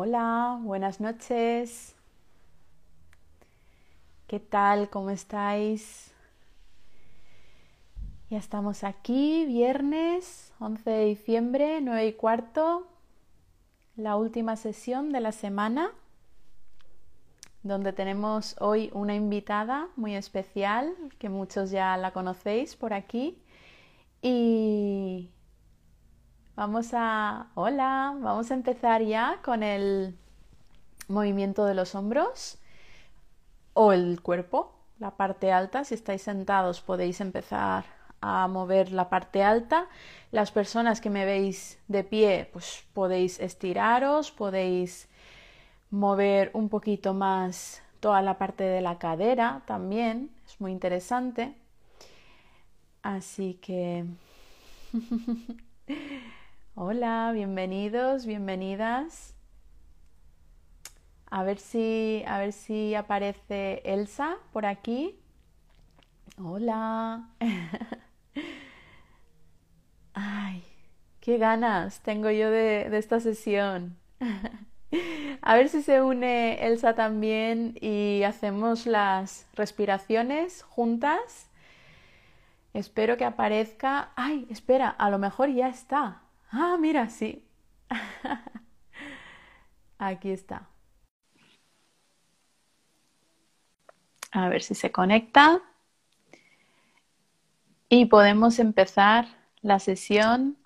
Hola, buenas noches. ¿Qué tal? ¿Cómo estáis? Ya estamos aquí, viernes 11 de diciembre, 9 y cuarto, la última sesión de la semana, donde tenemos hoy una invitada muy especial, que muchos ya la conocéis por aquí. Y vamos a... Hola, vamos a empezar ya con el movimiento de los hombros o el cuerpo, la parte alta. Si estáis sentados podéis empezar a mover la parte alta. Las personas que me veis de pie, pues podéis estiraros, podéis mover un poquito más toda la parte de la cadera también, es muy interesante. Así que hola, bienvenidos, bienvenidas. A ver si a ver si aparece Elsa por aquí. Hola. Ay, qué ganas tengo yo de, de esta sesión. A ver si se une Elsa también y hacemos las respiraciones juntas. Espero que aparezca. Ay, espera, a lo mejor ya está. Ah, mira, sí. Aquí está. A ver si se conecta. Y podemos empezar la sesión.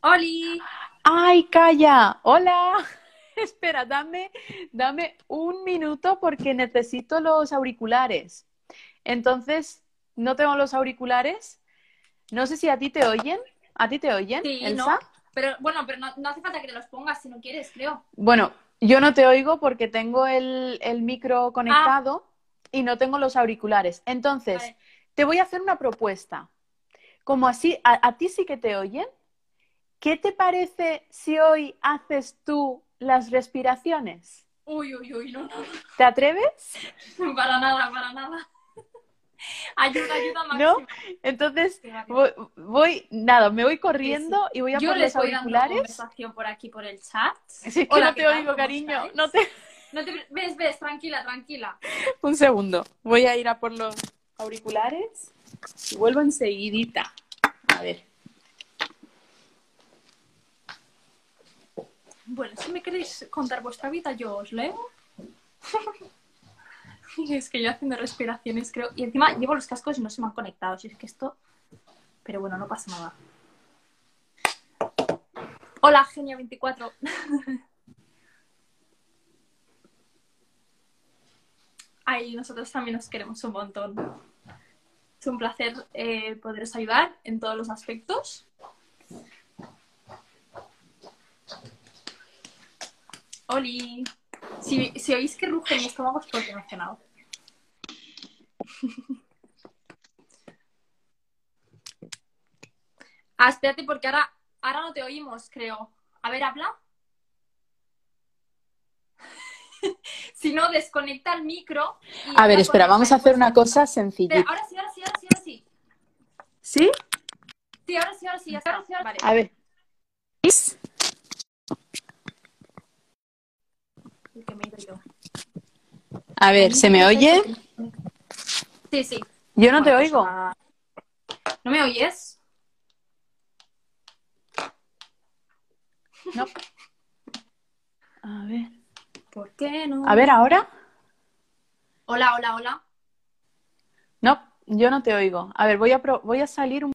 ¡Holi! ¡Ay, calla! ¡Hola! Espera, dame, dame un minuto porque necesito los auriculares. Entonces, no tengo los auriculares. No sé si a ti te oyen. ¿A ti te oyen, Sí, Elsa? ¿no? Pero bueno, pero no, no hace falta que te los pongas si no quieres, creo. Bueno, yo no te oigo porque tengo el, el micro conectado y no tengo los auriculares. Entonces, Vale. te voy a hacer una propuesta. Como así, a, a ti sí que te oyen, ¿qué te parece si hoy haces tú las respiraciones? Uy, uy, uy, no, no, ¿Te atreves? Para nada, para nada. Ayuda, ayuda ¿No? máxima. Entonces, va, que voy, voy- nada, me voy corriendo y voy a Yo por les los voy dando auriculares. conversación por aquí, por el chat. Es que Hola, no ¿qué te oigo, ¿Cómo cariño. estáis? No te... No te... Ves, ves, tranquila, tranquila. Un segundo. Voy a ir a por los auriculares y vuelvo enseguidita. A ver. Bueno, si me queréis contar vuestra vida, yo os leo. Es que yo haciendo respiraciones, creo. Y encima llevo los cascos y no se me han conectado. Si es que esto. Pero bueno, no pasa nada. Hola, Genia24. Ay, nosotros también os queremos un montón. Es un placer eh, poderos ayudar en todos los aspectos. Oli. Si, si oís que ruge mi estómago es porque no he cenado. Ah, espérate, porque ahora, ahora no te oímos, creo. A ver, habla. si no, desconecta el micro. y A ver, espera, vamos a hacer una cosa sencilla. ahora sí, ahora sí, ahora sí, ahora sí. ¿Sí? Sí, ahora sí, ahora sí, ya está. Vale. A ver. Que me he ido yo. A ver, ¿se me oye? Sí, sí. Yo no te Bueno, pues, oigo. ¿No me oyes? No. A ver. ¿Por qué no? A ver, ahora. Hola, hola, hola. No, yo no te oigo. A ver, voy a, pro- voy a salir un...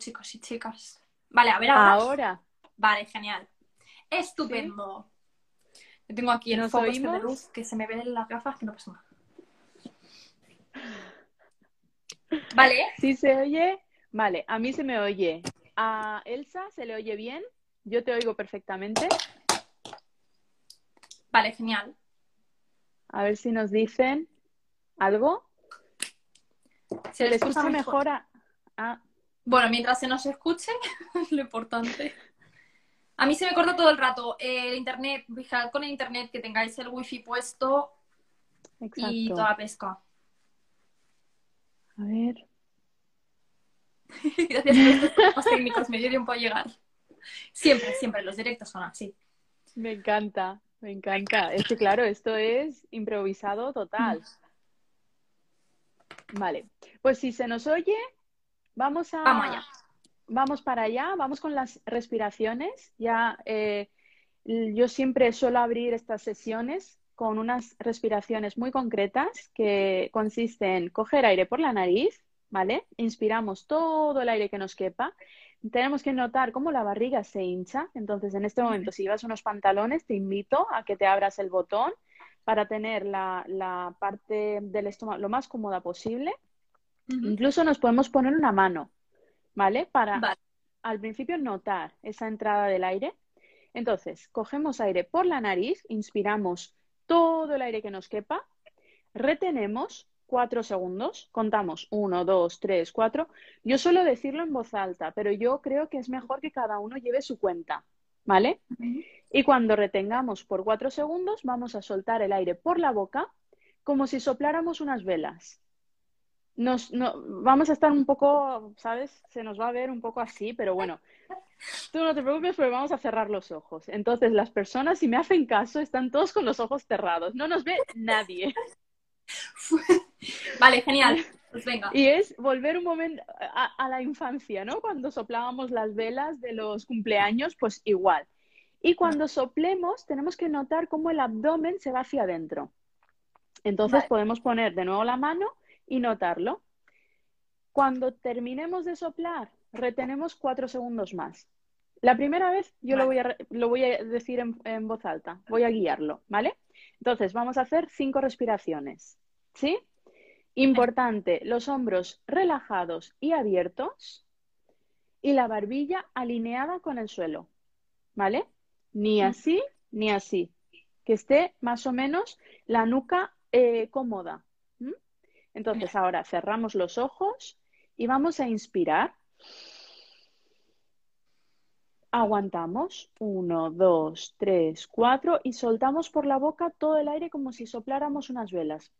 Chicos y chicas. Vale, a ver ahora. Ahora. Vale, genial. Estupendo. Yo tengo aquí el ¿Nos foco este de luz que se me ven las gafas que no pasa nada. Vale, ¿Sí se oye? Vale, a mí se me oye. A Elsa se le oye bien. Yo te oigo perfectamente. vale, genial. A ver si nos dicen algo. Se ¿Se le escucha escucha mejor a... a- Bueno, mientras se nos escuche, es lo importante. A mí se me corta todo el rato. El internet, fijad con el internet que tengáis el wifi puesto y Exacto. toda la pesca. A ver. Gracias por estos técnicos, me dio tiempo a llegar. Siempre, siempre, los directos son así. Me encanta, me encanta. Es que claro, esto es improvisado total. Vale, pues si se nos oye, vamos a... Vamos allá. Vamos para allá, vamos con las respiraciones. Ya eh, yo siempre suelo abrir estas sesiones con unas respiraciones muy concretas que consisten en coger aire por la nariz, ¿vale? Inspiramos todo el aire que nos quepa. Tenemos que notar cómo la barriga se hincha. Entonces, en este momento, si llevas unos pantalones, te invito a que te abras el botón para tener la, la parte del estómago lo más cómoda posible. Incluso nos podemos poner una mano, ¿vale? Para Vale. al principio notar esa entrada del aire. Entonces, cogemos aire por la nariz, inspiramos todo el aire que nos quepa, retenemos cuatro segundos, contamos uno, dos, tres, cuatro. Yo suelo decirlo en voz alta, pero yo creo que es mejor que cada uno lleve su cuenta, ¿vale? Y cuando retengamos por cuatro segundos, vamos a soltar el aire por la boca como si sopláramos unas velas. Nos, no, vamos a estar un poco, ¿sabes? Se nos va a ver un poco así, pero bueno, tú no te preocupes porque vamos a cerrar los ojos. Entonces, las personas, si me hacen caso, están todos con los ojos cerrados. No nos ve nadie. Vale, genial. Pues venga. Y es volver un momento a, a la infancia, ¿no? Cuando soplábamos las velas de los cumpleaños, pues igual. Y cuando soplemos, tenemos que notar cómo el abdomen se va hacia adentro. Entonces Vale. podemos poner de nuevo la mano y notarlo. Cuando terminemos de soplar, retenemos cuatro segundos más. La primera vez yo lo, voy a, lo voy a decir en, en voz alta, voy a guiarlo, ¿vale? Entonces vamos a hacer cinco respiraciones, ¿sí? Importante, los hombros relajados y abiertos y la barbilla alineada con el suelo, ¿vale? Ni así ni así. Que esté más o menos la nuca eh, cómoda. Entonces ahora cerramos los ojos y vamos a inspirar. Aguantamos. Uno, dos, tres, cuatro y soltamos por la boca todo el aire como si sopláramos unas velas.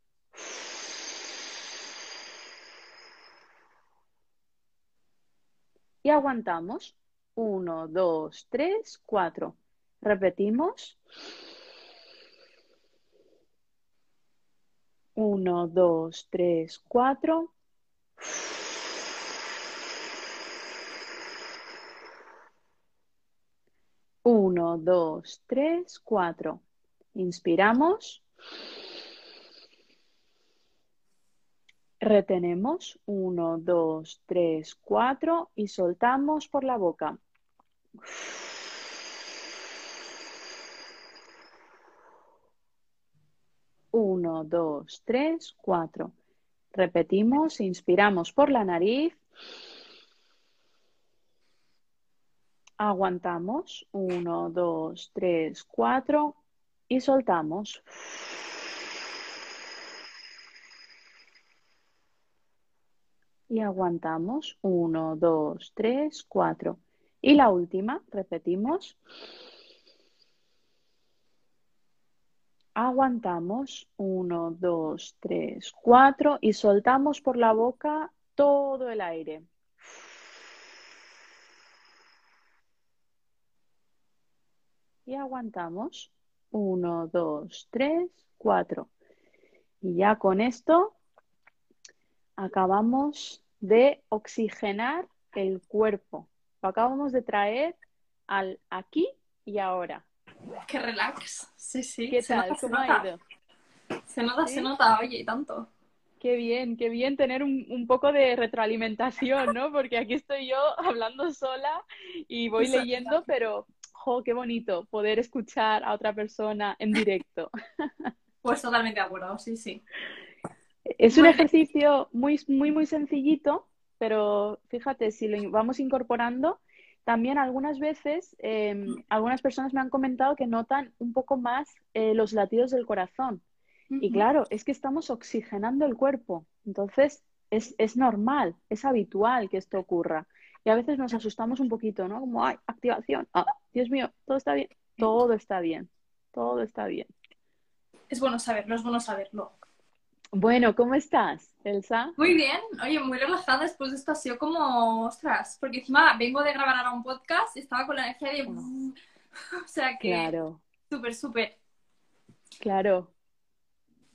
Y aguantamos. Uno, dos, tres, cuatro. Repetimos. Uno, dos, tres, cuatro. Uno, dos, tres, cuatro. Inspiramos. Retenemos. Uno, dos, tres, cuatro. Y soltamos por la boca. Uno, dos, tres, cuatro. Repetimos, inspiramos por la nariz. Aguantamos. Uno, dos, tres, cuatro. Y soltamos. Y aguantamos. Uno, dos, tres, cuatro. Y la última, repetimos. Aguantamos. Uno, dos, tres, cuatro. Y soltamos por la boca todo el aire. Y aguantamos. Uno, dos, tres, cuatro. Y ya con esto acabamos de oxigenar el cuerpo. Lo acabamos de traer al aquí y ahora. Qué relax. Sí, sí. ¿Qué se tal? nota, se ¿Cómo ha nota. ido? Se nota, ¿Sí? se nota, oye, y tanto. Qué bien, qué bien tener un, un poco de retroalimentación, ¿no? Porque aquí estoy yo hablando sola y voy Exacto. leyendo, pero, jo, qué bonito poder escuchar a otra persona en directo. Pues totalmente de acuerdo, sí, sí. Es un ejercicio muy, muy, muy sencillito, pero fíjate, si lo vamos incorporando, también algunas veces, eh, algunas personas me han comentado que notan un poco más eh, los latidos del corazón. Y claro, es que estamos oxigenando el cuerpo. Entonces, es, es normal, es habitual que esto ocurra. Y a veces nos asustamos un poquito, ¿no? Como, ay, activación. Ah, Dios mío, todo está bien. Todo está bien. Todo está bien. Es bueno saberlo, es bueno saberlo. Bueno, ¿cómo estás, Elsa? Muy bien, oye, muy relajada después de esto ha sido como, ostras, porque encima vengo de grabar ahora un podcast y estaba con la energía de... o sea que... Claro. Súper, súper. Claro.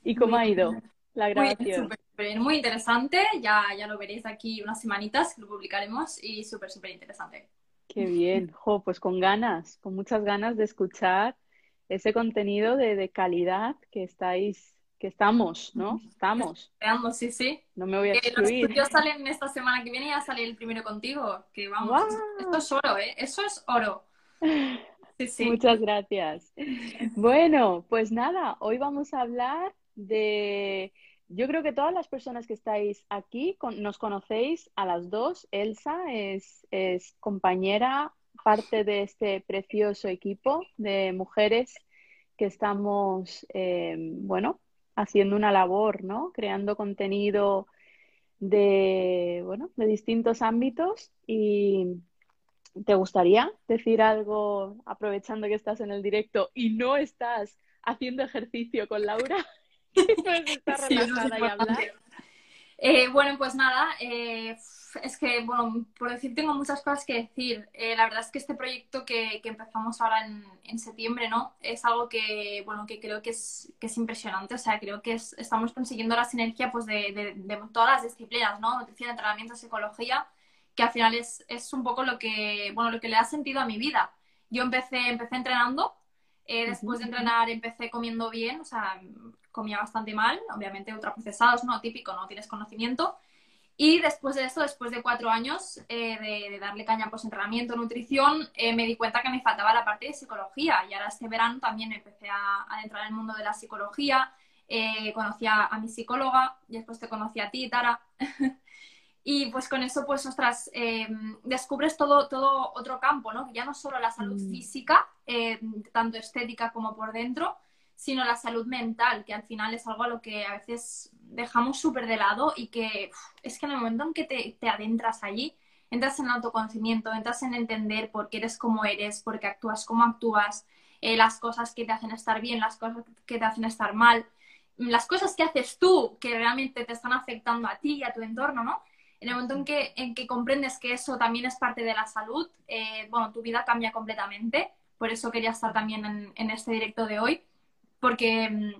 ¿Y cómo ha ido la grabación? Muy, muy interesante, ya, ya lo veréis aquí unas semanitas que lo publicaremos y súper, súper interesante. Qué bien, jo, pues con ganas, con muchas ganas de escuchar ese contenido de, de calidad que estáis que estamos, ¿no? Estamos. Estamos, sí, sí. No me voy a excluir. Los estudios salen esta semana que viene y ya sale el primero contigo. Que vamos, esto es oro, ¿eh? Eso es oro. Sí, sí. Muchas gracias. Bueno, pues nada, hoy vamos a hablar de... Yo creo que todas las personas que estáis aquí nos conocéis a las dos. Elsa es, es compañera, parte de este precioso equipo de mujeres que estamos, eh, bueno, haciendo una labor, ¿no? Creando contenido de, bueno, de distintos ámbitos y ¿te gustaría decir algo aprovechando que estás en el directo y no estás haciendo ejercicio con Laura? puedes estar relajada y hablar. Eh, bueno, pues nada, eh, es que, bueno, por decir, tengo muchas cosas que decir. Eh, la verdad es que este proyecto que, empezamos ahora en, septiembre, ¿no? Es algo que, bueno, que creo que es, que es impresionante. O sea, creo que estamos consiguiendo la sinergia pues, de, de, todas las disciplinas, ¿no? Nutrición, entrenamiento, psicología, que al final es, es, un poco lo que, bueno, lo que le ha sentido a mi vida. Yo empecé, empecé entrenando, eh, después de entrenar empecé comiendo bien, o sea, comía bastante mal, obviamente ultraprocesados, ¿no? Típico, no tienes conocimiento. Y después de esto, después de cuatro años eh, de, darle caña pues entrenamiento, nutrición, eh, me di cuenta que me faltaba la parte de psicología. Y ahora este verano también empecé a, entrar en el mundo de la psicología. Eh, conocí a, mi psicóloga y después te conocí a ti, Tara. y pues con eso, pues, ostras, descubres todo, todo otro campo, ¿no? Ya no solo la salud mm. física, tanto estética como por dentro, sino la salud mental, que al final es algo a lo que a veces dejamos súper de lado y que es que en el momento en que te, adentras allí, entras en el autoconocimiento, entras en entender por qué eres como eres, por qué actúas como actúas, eh, las cosas que te hacen estar bien, las cosas que te hacen estar mal, las cosas que haces tú que realmente te están afectando a ti y a tu entorno, ¿no? En el momento en que, en que comprendes que eso también es parte de la salud, eh, bueno, tu vida cambia completamente. Por eso quería estar también en, en este directo de hoy porque mm,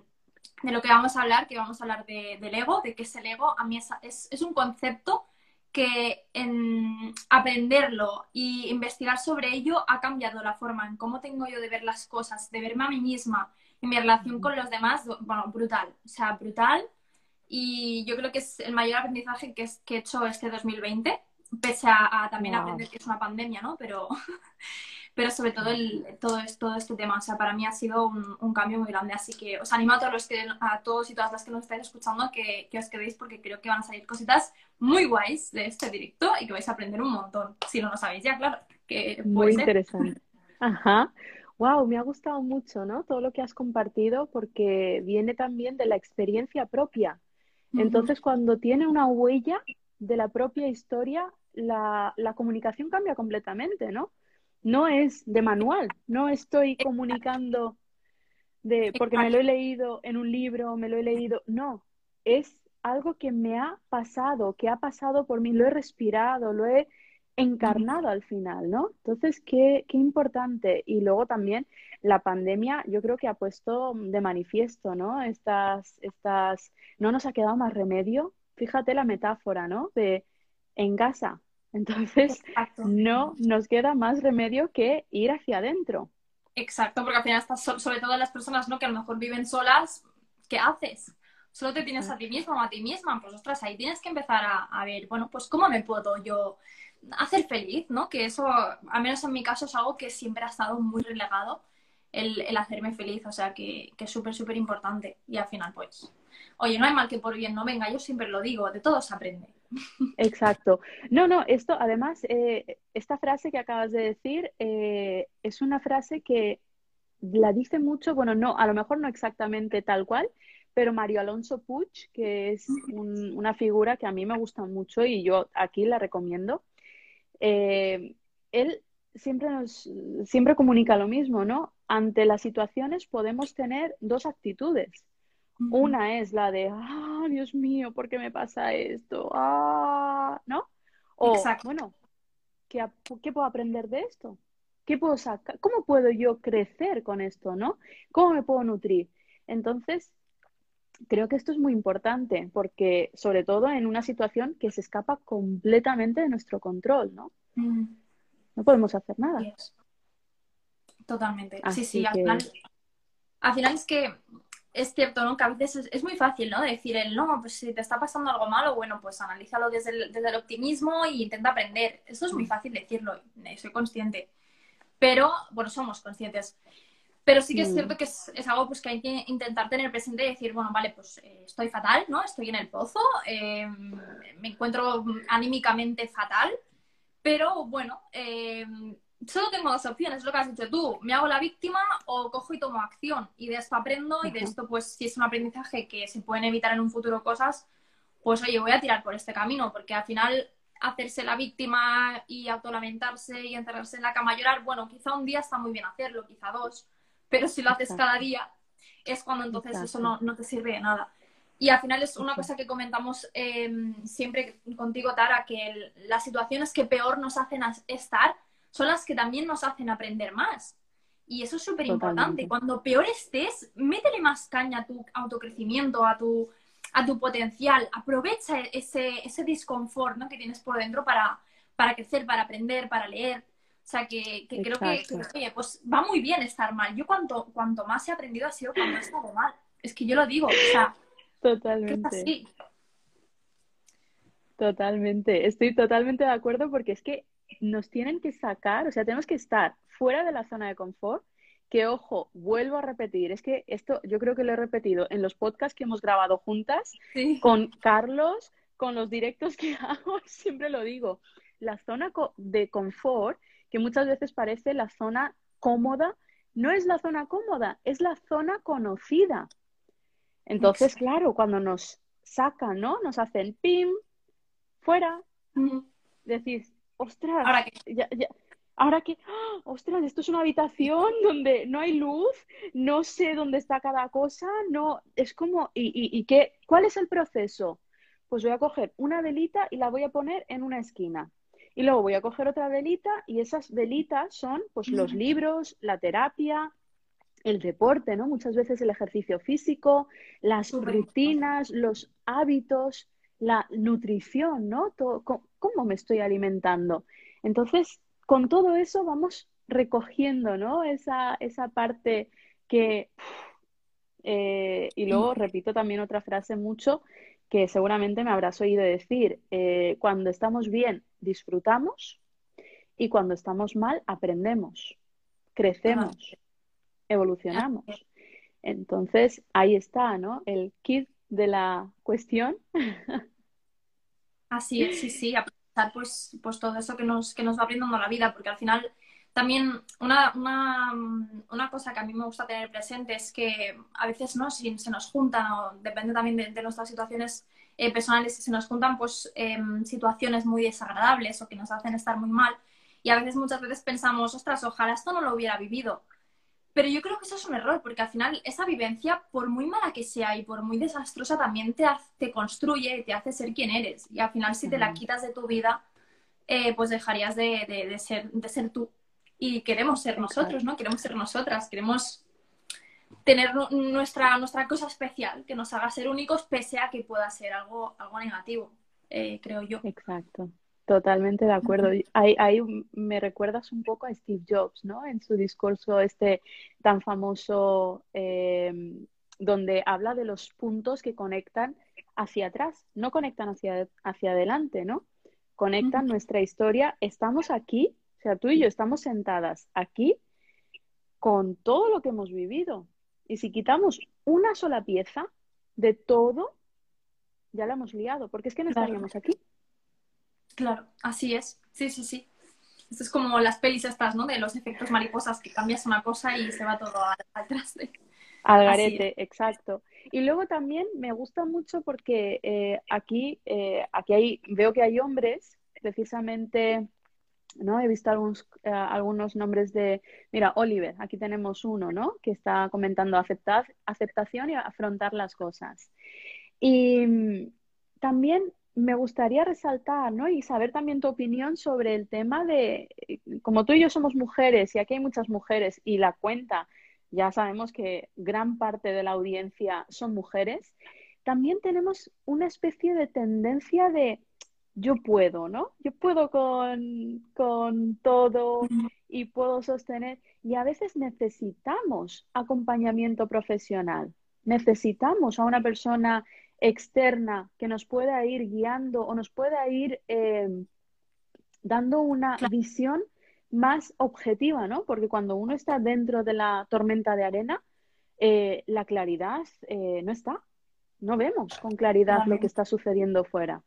de lo que vamos a hablar, que vamos a hablar del ego, de qué es el ego, a mí es, es, un concepto que en aprenderlo y investigar sobre ello ha cambiado la forma en cómo tengo yo de ver las cosas, de verme a mí misma y mi relación con los demás, bueno, brutal, o sea, brutal. Y yo creo que es el mayor aprendizaje que, es, que he hecho este 2020, pese a, también aprender que es una pandemia, ¿no? Pero pero sobre todo el, todo, todo este tema. O sea, para mí ha sido un, cambio muy grande. Así que os animo a todos, los que, a todos y todas las que nos estáis escuchando que, que, os quedéis porque creo que van a salir cositas muy guays de este directo y que vais a aprender un montón. Si no lo sabéis ya, claro. Que muy interesante. Ajá. Wow, me ha gustado mucho, ¿no? Todo lo que has compartido porque viene también de la experiencia propia. Entonces, cuando tiene una huella de la propia historia, la, la comunicación cambia completamente, ¿no? no es de manual, no estoy comunicando de porque me lo he leído en un libro, me lo he leído, no, es algo que me ha pasado, que ha pasado por mí, lo he respirado, lo he encarnado al final, ¿no? Entonces, qué, qué importante. Y luego también la pandemia, yo creo que ha puesto de manifiesto, ¿no? Estas, estas, no nos ha quedado más remedio. Fíjate la metáfora, ¿no? De en casa, entonces, no nos queda más remedio que ir hacia adentro. Exacto, porque al final estás sobre todo las personas ¿no? que a lo mejor viven solas, ¿qué haces? Solo te tienes a ti mismo o a ti misma, pues ostras, ahí tienes que empezar a, ver, bueno, pues cómo me puedo yo hacer feliz, ¿no? Que eso, al menos en mi caso, es algo que siempre ha estado muy relegado, el, el hacerme feliz, o sea, que, que es súper, súper importante. Y al final, pues, oye, no hay mal que por bien no venga, yo siempre lo digo, de todo se aprende. Exacto. No, no, esto además, eh, esta frase que acabas de decir eh, es una frase que la dice mucho, bueno, no, a lo mejor no exactamente tal cual, pero Mario Alonso Puig, que es una figura que a mí me gusta mucho y yo aquí la recomiendo, eh, él siempre nos siempre comunica lo mismo, ¿no? Ante las situaciones podemos tener dos actitudes. Una es la de, ah, Dios mío, ¿por qué me pasa esto? Ah, ¿no? O, bueno, ¿qué, ¿qué puedo aprender de esto? ¿Qué puedo sacar? ¿Cómo puedo yo crecer con esto, no? ¿Cómo me puedo nutrir? Entonces, creo que esto es muy importante porque, sobre todo en una situación que se escapa completamente de nuestro control, ¿no? Mm. No podemos hacer nada. Totalmente. sí, sí, al, final, al final es que es cierto, ¿no? Que a veces es, muy fácil, ¿no? Decir el no, pues si te está pasando algo malo, bueno, pues analízalo desde el, desde el optimismo e intenta aprender. Eso es muy mm. fácil decirlo, soy consciente. Pero, bueno, somos conscientes. Pero sí que es cierto mm. que es, algo pues, que hay que intentar tener presente y decir, bueno, vale, pues eh, estoy fatal, ¿no? Estoy en el pozo, eh, me encuentro anímicamente fatal, pero bueno, eh, solo tengo dos opciones, lo que has dicho tú, me hago la víctima o cojo y tomo acción. Y de esto aprendo y de esto pues si es un aprendizaje que se pueden evitar en un futuro cosas, pues oye, voy a tirar por este camino, porque al final hacerse la víctima y autolamentarse y encerrarse en la cama a llorar, bueno, quizá un día está muy bien hacerlo, quizá dos, pero si lo haces cada día, es cuando entonces eso no, no, te sirve de nada. Y al final es una cosa que comentamos em, siempre contigo, Tara, que las situaciones que peor nos hacen estar son las que también nos hacen aprender más. Y eso es súper importante. Cuando peor estés, métele más caña a tu autocrecimiento, a tu, a tu potencial. Aprovecha ese, ese disconfort ¿no? que tienes por dentro para, para crecer, para aprender, para leer. O sea, que, creo que, oye, pues va muy bien estar mal. Yo cuanto, cuanto más he aprendido ha sido cuando he estado mal. Es que yo lo digo, o sea, totalmente. Totalmente, estoy totalmente de acuerdo porque es que nos tienen que sacar, o sea, tenemos que estar fuera de la zona de confort, que ojo, vuelvo a repetir, es que esto yo creo que lo he repetido en los podcasts que hemos grabado juntas con Carlos, con los directos que hago, siempre lo digo, la zona de confort que muchas veces parece la zona cómoda, no es la zona cómoda, es la zona conocida. Entonces, claro, cuando nos sacan, ¿no? Nos hacen pim, fuera, decís, ostras, ahora que, ya, ahora que ¡ah! ostras, esto es una habitación donde no hay luz, no sé dónde está cada cosa, no, es como, ¿y, y, y qué? ¿Cuál es el proceso? Pues voy a coger una velita y la voy a poner en una esquina. Y luego voy a coger otra velita y esas velitas son pues los libros, la terapia, el deporte, ¿no? Muchas veces el ejercicio físico, las rutinas, los hábitos, la nutrición, ¿no? ¿Cómo me estoy alimentando? Entonces, con todo eso vamos recogiendo, ¿no? Esa, esa parte que... Eh, y luego repito también otra frase mucho que seguramente me habrás oído decir, eh, cuando estamos bien disfrutamos y cuando estamos mal aprendemos, crecemos, evolucionamos. Entonces, ahí está, ¿no? El kit de la cuestión. Así es, sí, sí, aprovechar pues, pues todo eso que nos, que nos va brindando la vida, porque al final también una, una, una, cosa que a mí me gusta tener presente es que a veces no si se nos juntan o depende también de, nuestras situaciones eh, personales si se nos juntan pues em, situaciones muy desagradables o que nos hacen estar muy mal y a veces muchas veces pensamos ostras ojalá esto no lo hubiera vivido pero yo creo que eso es un error porque al final esa vivencia por muy mala que sea y por muy desastrosa también te, te construye y te hace ser quien eres. Y al final si te la quitas de tu vida eh, pues dejarías de, de, ser, de ser tú. Y queremos ser nosotros, ¿no? Queremos ser nosotras, queremos tener nuestra, nuestra cosa especial, que nos haga ser únicos pese a que pueda ser algo, algo negativo, eh, creo yo. Exacto, totalmente de acuerdo. Ahí, ahí, me recuerdas un poco a Steve Jobs, ¿no? En su discurso este tan famoso eh, donde habla de los puntos que conectan hacia atrás, no conectan hacia, hacia adelante, ¿no? Conectan nuestra historia, estamos aquí o sea, tú y yo estamos sentadas aquí con todo lo que hemos vivido. Y si quitamos una sola pieza de todo, ya la hemos liado, porque es que no estaríamos aquí. Claro, así es. Sí, sí, sí. Esto es como las pelis estas, ¿no? De los efectos mariposas, que cambias una cosa y se va todo al, traste. Al garete, exacto. Y luego también me gusta mucho porque eh, aquí, eh, aquí hay, veo que hay hombres precisamente ¿no? He visto algunos, eh, algunos nombres de, mira, Oliver, aquí tenemos uno, ¿no? Que está comentando aceptar, aceptación y afrontar las cosas. Y mm, también me gustaría resaltar, ¿no? Y saber también tu opinión sobre el tema de, como tú y yo somos mujeres y aquí hay muchas mujeres y la cuenta, ya sabemos que gran parte de la audiencia son mujeres, también tenemos una especie de tendencia de yo puedo, ¿no? Yo puedo con, con todo y puedo sostener. Y a veces necesitamos acompañamiento profesional. Necesitamos a una persona externa que nos pueda ir guiando o nos pueda ir eh, dando una visión más objetiva, ¿no? Porque cuando uno está dentro de la tormenta de arena, eh, la claridad eh, no está. No vemos con claridad lo que está sucediendo fuera.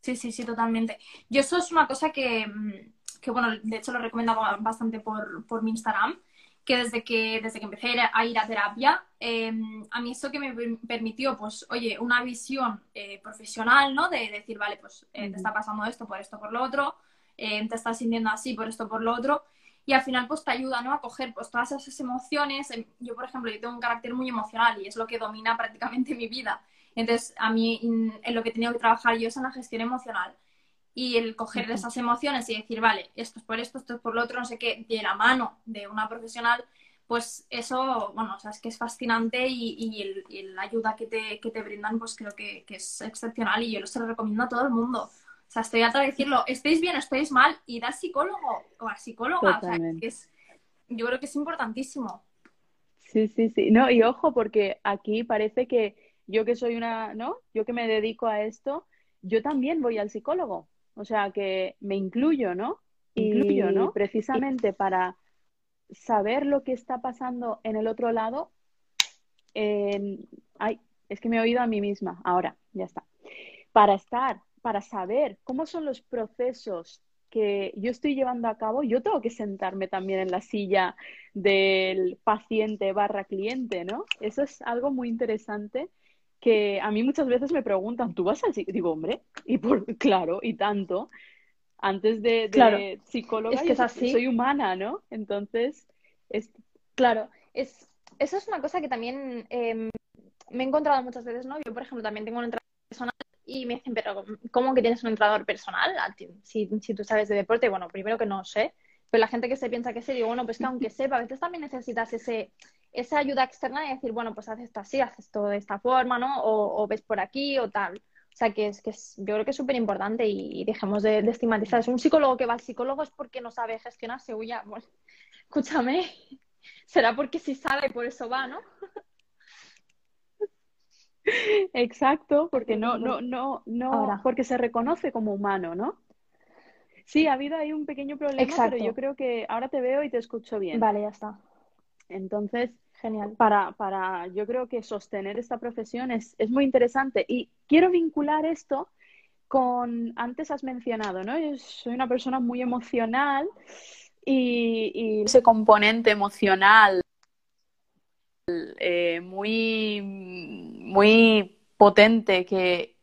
Sí, sí, sí, totalmente. Yo eso es una cosa que, mm, que bueno, de hecho lo recomiendo bastante por, por mi Instagram, que desde que, desde que empecé a ir a terapia, em, a mí eso que me permitió, pues, oye, una visión eh, profesional, ¿no? De decir, vale, pues eh, te está pasando esto por esto, por lo otro, eh, te estás sintiendo así por esto, por lo otro, y al final, pues, te ayuda, ¿no? A coger, pues, todas esas emociones. Em, yo, por ejemplo, yo tengo un carácter muy emocional y es lo que domina prácticamente mi vida. Entonces, a mí en lo que he tenido que trabajar yo es en la gestión emocional. Y el coger esas emociones y decir, vale, esto es por esto, esto es por lo otro, no sé qué, de la mano de una profesional, pues eso, bueno, o sea, es que es fascinante y, la ayuda que te, que te, brindan, pues creo que, es excepcional y yo se lo recomiendo a todo el mundo. O sea, estoy harta de decirlo, estéis bien, estéis mal, y da psicólogo o a psicóloga. O sea, que es, yo creo que es importantísimo. Sí, sí, sí. No, y ojo, porque aquí parece que yo que soy una, ¿no? Yo que me dedico a esto, yo también voy al psicólogo. O sea, que me incluyo, ¿no? Incluyo, ¿no? Precisamente para saber lo que está pasando en el otro lado. Ay, es que me he oído a mí misma. Ahora, ya está. Para estar, para saber cómo son los procesos que yo estoy llevando a cabo, yo tengo que sentarme también en la silla del paciente barra cliente, ¿no? Eso es algo muy interesante que a mí muchas veces me preguntan, ¿tú vas al psicólogo? Digo, hombre, y por, claro, y tanto. Antes de, de psicóloga, es que es así. soy humana, ¿no? Entonces, es... Claro, es, eso es una cosa que también em, me he encontrado muchas veces, ¿no? Yo, por ejemplo, también tengo un entrenador personal y me dicen, pero ¿cómo que tienes un entrenador personal? Si, si tú sabes de deporte, bueno, primero que no sé, pero la gente que se piensa que sé, digo, bueno, pues que aunque sepa, a veces también necesitas ese, esa ayuda externa y decir, bueno, pues haces esto así, haces esto de esta forma, ¿no? O, ves por aquí o tal. O sea, que es que es, yo creo que es súper importante y, dejemos de, estigmatizar. Es un psicólogo que va al psicólogo es porque no sabe gestionarse. Uy, ya, bueno, escúchame, será porque sí sabe y por eso va, ¿no? Exacto, porque no, no, no, no, porque se reconoce como humano, ¿no? Sí, ha habido ahí un pequeño problema, pero yo creo que ahora te veo y te escucho bien. Vale, ya está. Entonces, genial. Para, para yo creo que sostener esta profesión es, es muy interesante. Y quiero vincular esto con, antes has mencionado, ¿no? Yo soy una persona muy emocional y, ese componente emocional eh, muy, muy potente que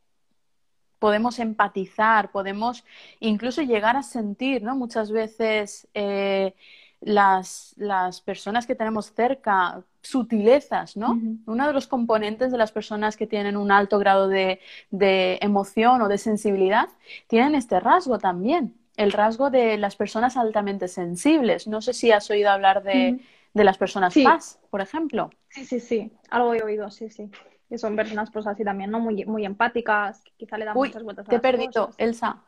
podemos empatizar, podemos incluso llegar a sentir, ¿no? Muchas veces eh, las, las, personas que tenemos cerca, sutilezas, ¿no? Uno de los componentes de las personas que tienen un alto grado de, de, emoción o de sensibilidad tienen este rasgo también, el rasgo de las personas altamente sensibles. No sé si has oído hablar de, de las personas paz, por ejemplo. Sí, sí, sí, algo he oído, sí, sí que son personas pues así también, ¿no? Muy, muy empáticas, quizá le dan muchas vueltas a te he perdido, Elsa.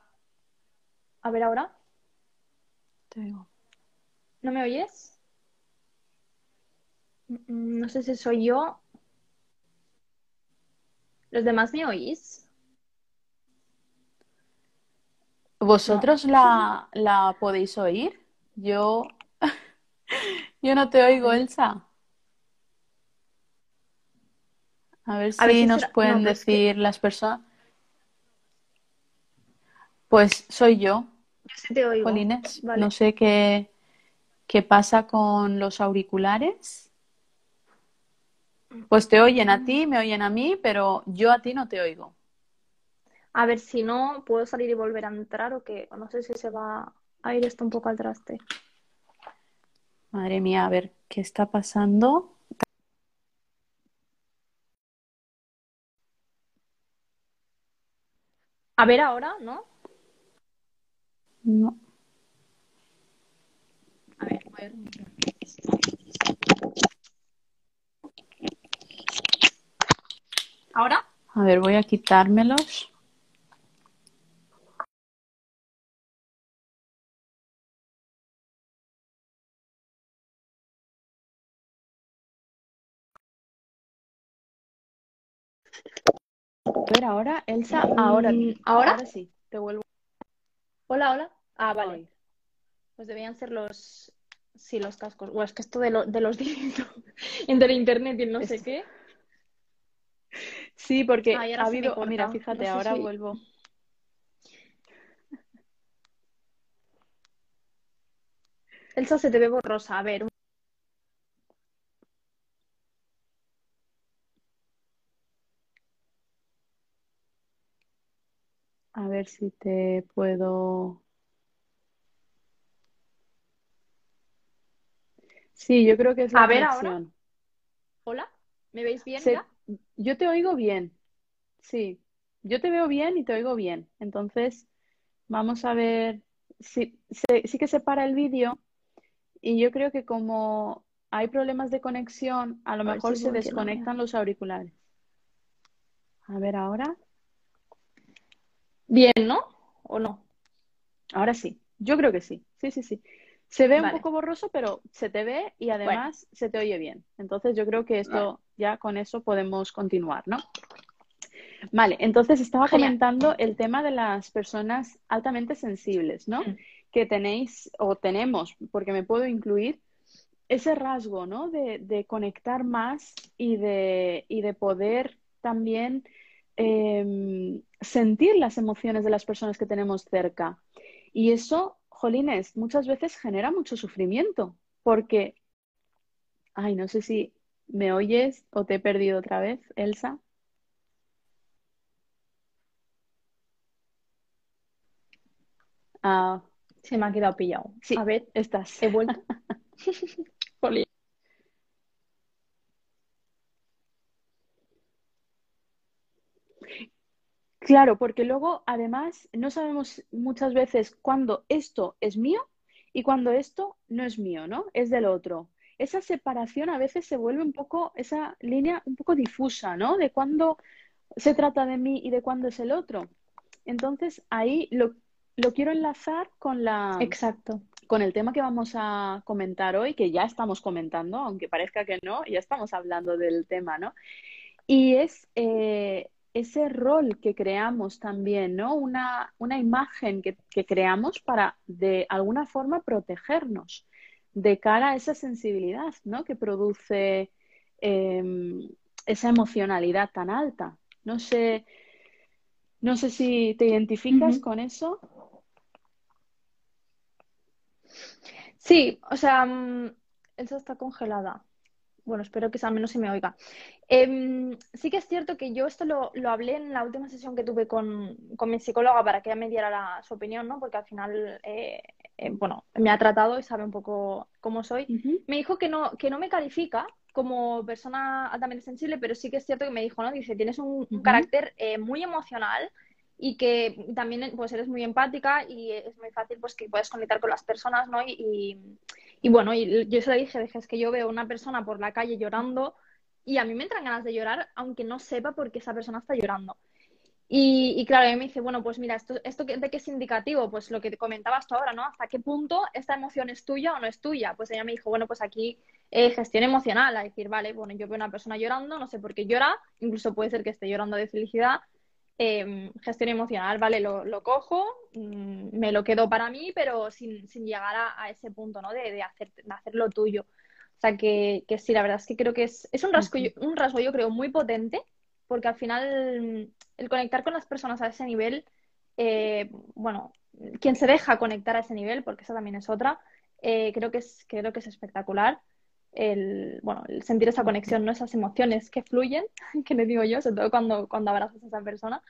A ver ahora. Te digo. ¿No me oyes? Mm, no sé si soy yo. ¿Los demás me oís? ¿Vosotros la, la podéis oír? Yo. yo no te oigo, Elsa. A ver si nos pueden decir las personas. Pues soy yo. Sí te oigo. No sé qué, qué pasa con los auriculares. Pues te oyen a ti, me oyen a mí, pero yo a ti no te oigo. A ver si no, puedo salir y volver a entrar o que no sé si se va a ir esto un poco al traste. Madre mía, a ver qué está pasando. A ver ahora, ¿no? No. A ver, a ver. ¿Ahora? A ver, voy a quitármelos. A ver, ahora, Elsa, ahora, Mm, ¿ahora? ahora sí, te vuelvo Hola, hola. Ah, vale. Pues debían ser los, sí, los cascos. O es que esto de, lo- de los directos entre internet y el no sé qué. Sí, porque Ah, ha habido, oh, mira, fíjate, No sé ahora si- vuelvo. Elsa se te ve borrosa. A ver, A ver si te puedo. Sí, yo creo que es la A ver, ahora. conexión. hola. ¿Me veis bien Se- ya? Yo te oigo bien. Sí, yo te veo bien y te oigo bien. Entonces, vamos a ver. Sí, se- sí que se para el vídeo y yo creo que como hay problemas de conexión, a lo A mejor si se desconectan los auriculares. A ver ahora. Bien, ¿no? ¿O no? Ahora sí, yo creo que sí, sí, sí, sí. Se ve un poco borroso, pero se te ve y además se te oye bien. Entonces yo creo que esto ya con eso podemos continuar, ¿no? Vale, entonces estaba Genial. comentando el tema de las personas altamente sensibles, ¿no? Mm. Que tenéis o tenemos, porque me puedo incluir, ese rasgo, ¿no? De, de conectar más y de, y de poder también em, sentir las emociones de las personas que tenemos cerca. Y eso, jolines, muchas veces genera mucho sufrimiento, porque, ay, no sé si me oyes o te he perdido otra vez, Elsa. Ah, Se me ha quedado pillado. Sí. A ver, estás. he vuelto. Claro, porque luego además no sabemos muchas veces cuándo esto es mío y cuando esto no es mío, ¿no? Es del otro. Esa separación a veces se vuelve un poco, esa línea un poco difusa, ¿no? De cuándo se trata de mí y de cuándo es el otro. Entonces ahí lo, lo quiero enlazar con la, Exacto. con el tema que vamos a comentar hoy, que ya estamos comentando, aunque parezca que no, ya estamos hablando del tema, ¿no? Y es eh, ese rol que creamos también, ¿no? Una, una imagen que, que creamos para de alguna forma protegernos de cara a esa sensibilidad, ¿no? Que produce eh, esa emocionalidad tan alta. No sé, no sé si te identificas con eso. Sí, o sea, mm, Elsa está congelada. Bueno, espero que al menos se me oiga. Em, sí que es cierto que yo esto lo, lo hablé en la última sesión que tuve con, con mi psicóloga para que ella me diera la- su opinión, ¿no? Porque al final, eh, eh, bueno, me ha tratado y sabe un poco cómo soy. Me dijo que no, que no me califica como persona altamente sensible, pero sí que es cierto que me dijo, ¿no? Dice, tienes un, un Ujú. carácter eh, muy emocional y que también pues eres muy empática y es muy fácil pues que puedes conectar con las personas, ¿no? Y, y, y bueno, y yo se lo dije, dije, es que yo veo una persona por la calle llorando y a mí me entran ganas de llorar aunque no sepa por qué esa persona está llorando. Y, y claro, ella me dice, bueno, pues mira, ¿esto, esto de qué es indicativo? Pues lo que te comentabas tú ahora, ¿no? ¿Hasta qué punto esta emoción es tuya o no es tuya? Pues ella me dijo, bueno, pues aquí gestión emocional, a decir, vale, bueno, yo veo una persona llorando, no sé por qué llora, incluso puede ser que esté llorando de felicidad, eh, gestión emocional, vale, lo, lo cojo, mm, me lo quedo para mí, pero sin, sin llegar a, a ese punto, ¿no? De, de hacer, de hacer lo tuyo. O sea, que, que sí, la verdad es que creo que es, es un rasgo, un rasgo, yo creo, muy potente, porque al final mm, el conectar con las personas a ese nivel, eh, bueno, quien se deja conectar a ese nivel, porque esa también es otra, eh, creo que es, creo que es espectacular. El, bueno, el sentir esa conexión, ¿no? Esas emociones que fluyen, que le digo yo, sobre todo cuando, cuando abrazas a esa persona.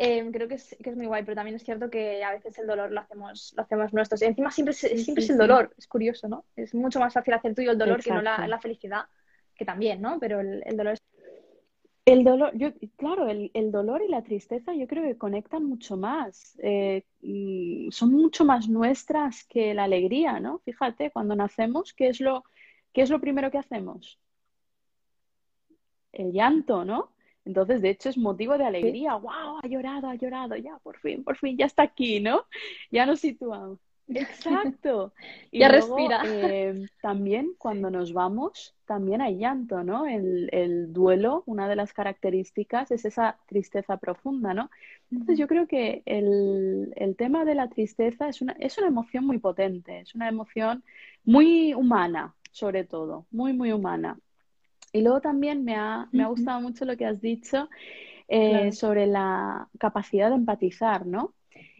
Em, creo que es, que es muy guay, pero también es cierto que a veces el dolor lo hacemos, lo hacemos nuestros. Y encima siempre, es, siempre es el dolor, es curioso, ¿no? Es mucho más fácil hacer tuyo el dolor que no la, la, felicidad, que también, ¿no? Pero el, el dolor es... El dolor, yo, claro, el, el, dolor y la tristeza yo creo que conectan mucho más, eh, son mucho más nuestras que la alegría, ¿no? Fíjate, cuando nacemos, ¿qué es lo, qué es lo primero que hacemos? El llanto, ¿no? Entonces, de hecho, es motivo de alegría. ¡Wow! Ha llorado, ha llorado, ya, por fin, por fin, ya está aquí, ¿no? Ya nos situamos. Exacto. Y ya respira. Eh, también cuando nos vamos, también hay llanto, ¿no? El, el, duelo, una de las características es esa tristeza profunda, ¿no? Entonces yo creo que el, el tema de la tristeza es una, es una emoción muy potente, es una emoción muy humana, sobre todo, muy, muy humana. Y luego también me ha, me ha gustado mucho lo que has dicho eh, claro. sobre la capacidad de empatizar, ¿no?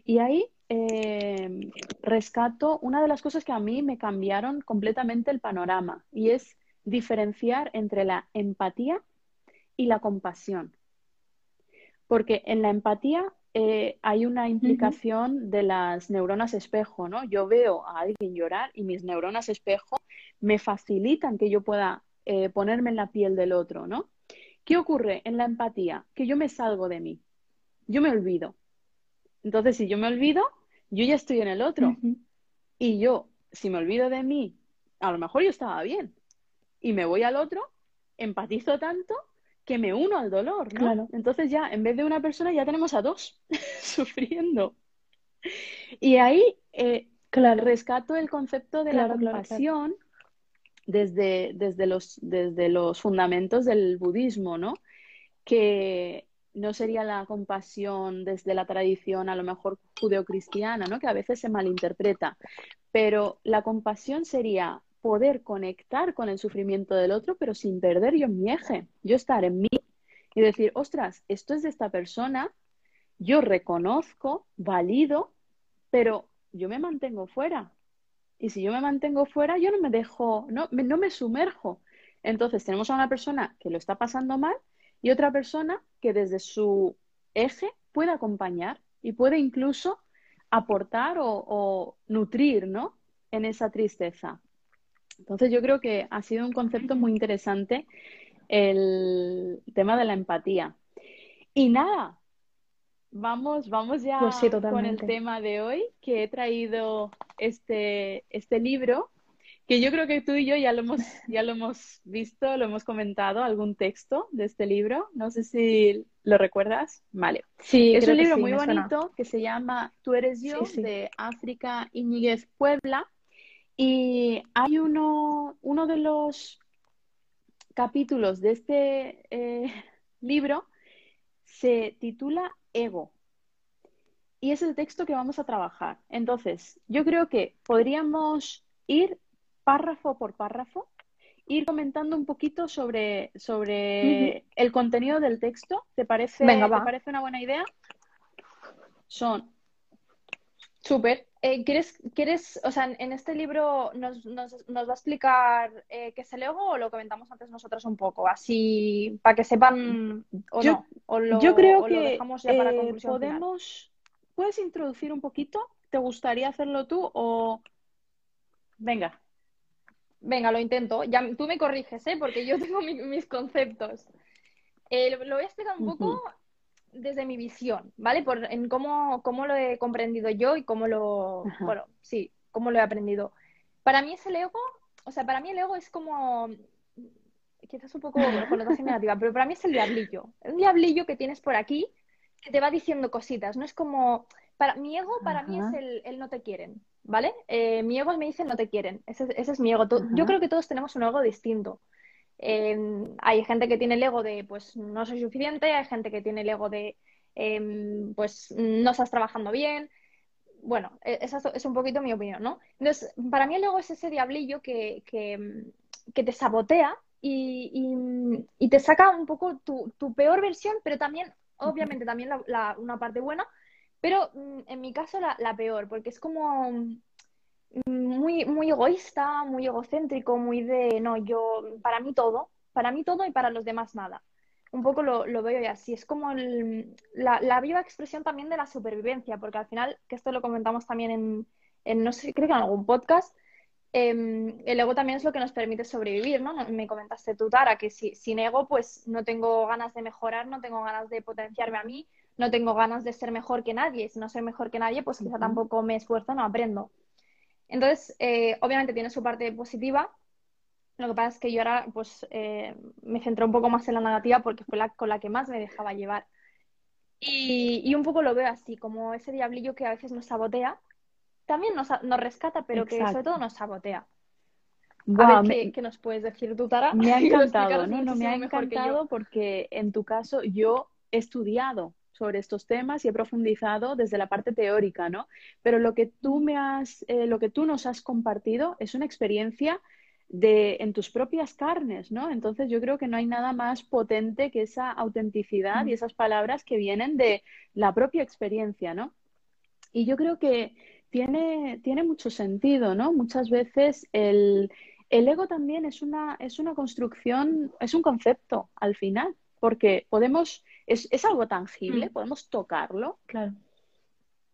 Y ahí eh, rescato una de las cosas que a mí me cambiaron completamente el panorama y es diferenciar entre la empatía y la compasión. Porque en la empatía eh, hay una implicación uh -huh. de las neuronas espejo, ¿no? Yo veo a alguien llorar y mis neuronas espejo me facilitan que yo pueda eh, ponerme en la piel del otro, ¿no? ¿Qué ocurre en la empatía? Que yo me salgo de mí, yo me olvido. Entonces, si yo me olvido, yo ya estoy en el otro. Uh -huh. Y yo, si me olvido de mí, a lo mejor yo estaba bien. Y me voy al otro, empatizo tanto que me uno al dolor, ¿no? Claro. Entonces ya, en vez de una persona, ya tenemos a dos sufriendo. Y ahí eh, claro. rescato el concepto de claro, la compasión claro, desde, desde, los, desde los fundamentos del budismo, ¿no? Que no sería la compasión desde la tradición a lo mejor judeocristiana, ¿no? Que a veces se malinterpreta. Pero la compasión sería poder conectar con el sufrimiento del otro, pero sin perder yo mi eje, yo estar en mí y decir, ostras, esto es de esta persona, yo reconozco, valido, pero yo me mantengo fuera. Y si yo me mantengo fuera, yo no me dejo, no me, no me sumerjo. Entonces tenemos a una persona que lo está pasando mal y otra persona que desde su eje puede acompañar y puede incluso aportar o, o nutrir, ¿no? En esa tristeza. Entonces yo creo que ha sido un concepto muy interesante el tema de la empatía. Y nada, vamos, vamos ya pues sí, con el tema de hoy, que he traído este, este libro, que yo creo que tú y yo ya lo hemos, ya lo hemos visto, lo hemos comentado, algún texto de este libro. No sé si lo recuerdas. Vale. Sí, es un libro sí, muy bonito suena. que se llama Tú eres yo, sí, de África Iñiguez Puebla. Y hay uno, uno de los capítulos de este eh, libro se titula Ego. Y es el texto que vamos a trabajar. Entonces, yo creo que podríamos ir párrafo por párrafo, ir comentando un poquito sobre, sobre uh -huh. el contenido del texto. ¿Te parece, Venga, ¿te parece una buena idea? Son. Súper. Eh, ¿quieres, ¿Quieres, o sea, en este libro nos, nos, nos va a explicar eh, qué es el ego o lo comentamos antes nosotros un poco? Así, para que sepan o yo, no. O lo, yo creo o que lo dejamos ya para eh, podemos... Final. ¿Puedes introducir un poquito? ¿Te gustaría hacerlo tú o...? Venga. Venga, lo intento. Ya, tú me corriges, ¿eh? Porque yo tengo mi, mis conceptos. Eh, lo, lo, voy a explicar un poco uh -huh desde mi visión, ¿vale? Por, en cómo, cómo lo he comprendido yo y cómo lo, Ajá. bueno, sí, cómo lo he aprendido. Para mí es el ego, o sea, para mí el ego es como, quizás un poco connotación negativa, pero para mí es el diablillo. Un diablillo que tienes por aquí que te va diciendo cositas, no es como, para mi ego para Ajá. mí es el, el, no te quieren, ¿vale? Eh, mi ego me dice no te quieren, ese, ese es mi ego. Ajá. Yo creo que todos tenemos un ego distinto. Eh, hay gente que tiene el ego de, pues, no soy suficiente, hay gente que tiene el ego de, eh, pues, no estás trabajando bien. Bueno, e, esa es un poquito mi opinión, ¿no? Entonces, para mí el ego es ese diablillo que, que, que te sabotea y, y, y, te saca un poco tu, tu, peor versión, pero también, obviamente, también la, la, una parte buena, pero mm, en mi caso la, la peor, porque es como muy, muy egoísta, muy egocéntrico, muy de, no, yo, para mí todo, para mí todo y para los demás nada. un poco lo, lo veo ya así. Es como el, la, la, viva expresión también de la supervivencia, porque al final, que esto lo comentamos también en, en no sé, creo que en algún podcast, eh, el ego también es lo que nos permite sobrevivir, ¿no? Me comentaste tú, Tara, que si, sin ego, pues no tengo ganas de mejorar, no tengo ganas de potenciarme a mí, no tengo ganas de ser mejor que nadie. Si no soy mejor que nadie, pues quizá tampoco me esfuerzo, no aprendo. Entonces, eh, obviamente tiene su parte positiva, lo que pasa es que yo ahora pues eh, me centré un poco más en la negativa porque fue la con la que más me dejaba llevar. Y, y, un poco lo veo así, como ese diablillo que a veces nos sabotea. También nos, nos rescata, pero Exacto. que sobre todo nos sabotea. Wow, a ver, ¿qué, me, ¿qué, nos puedes decir tú, Tara? Me ha encantado, no, no, me ha encantado porque en tu caso yo he estudiado sobre estos temas y he profundizado desde la parte teórica, ¿no? Pero lo que tú me has, eh, lo que tú nos has compartido es una experiencia de, en tus propias carnes, ¿no? Entonces yo creo que no hay nada más potente que esa autenticidad y esas palabras que vienen de la propia experiencia, ¿no? Y yo creo que tiene, tiene mucho sentido, ¿no? Muchas veces el, el ego también es una, es una construcción, es un concepto al final, porque podemos, es, es algo tangible, mm. podemos tocarlo. Claro.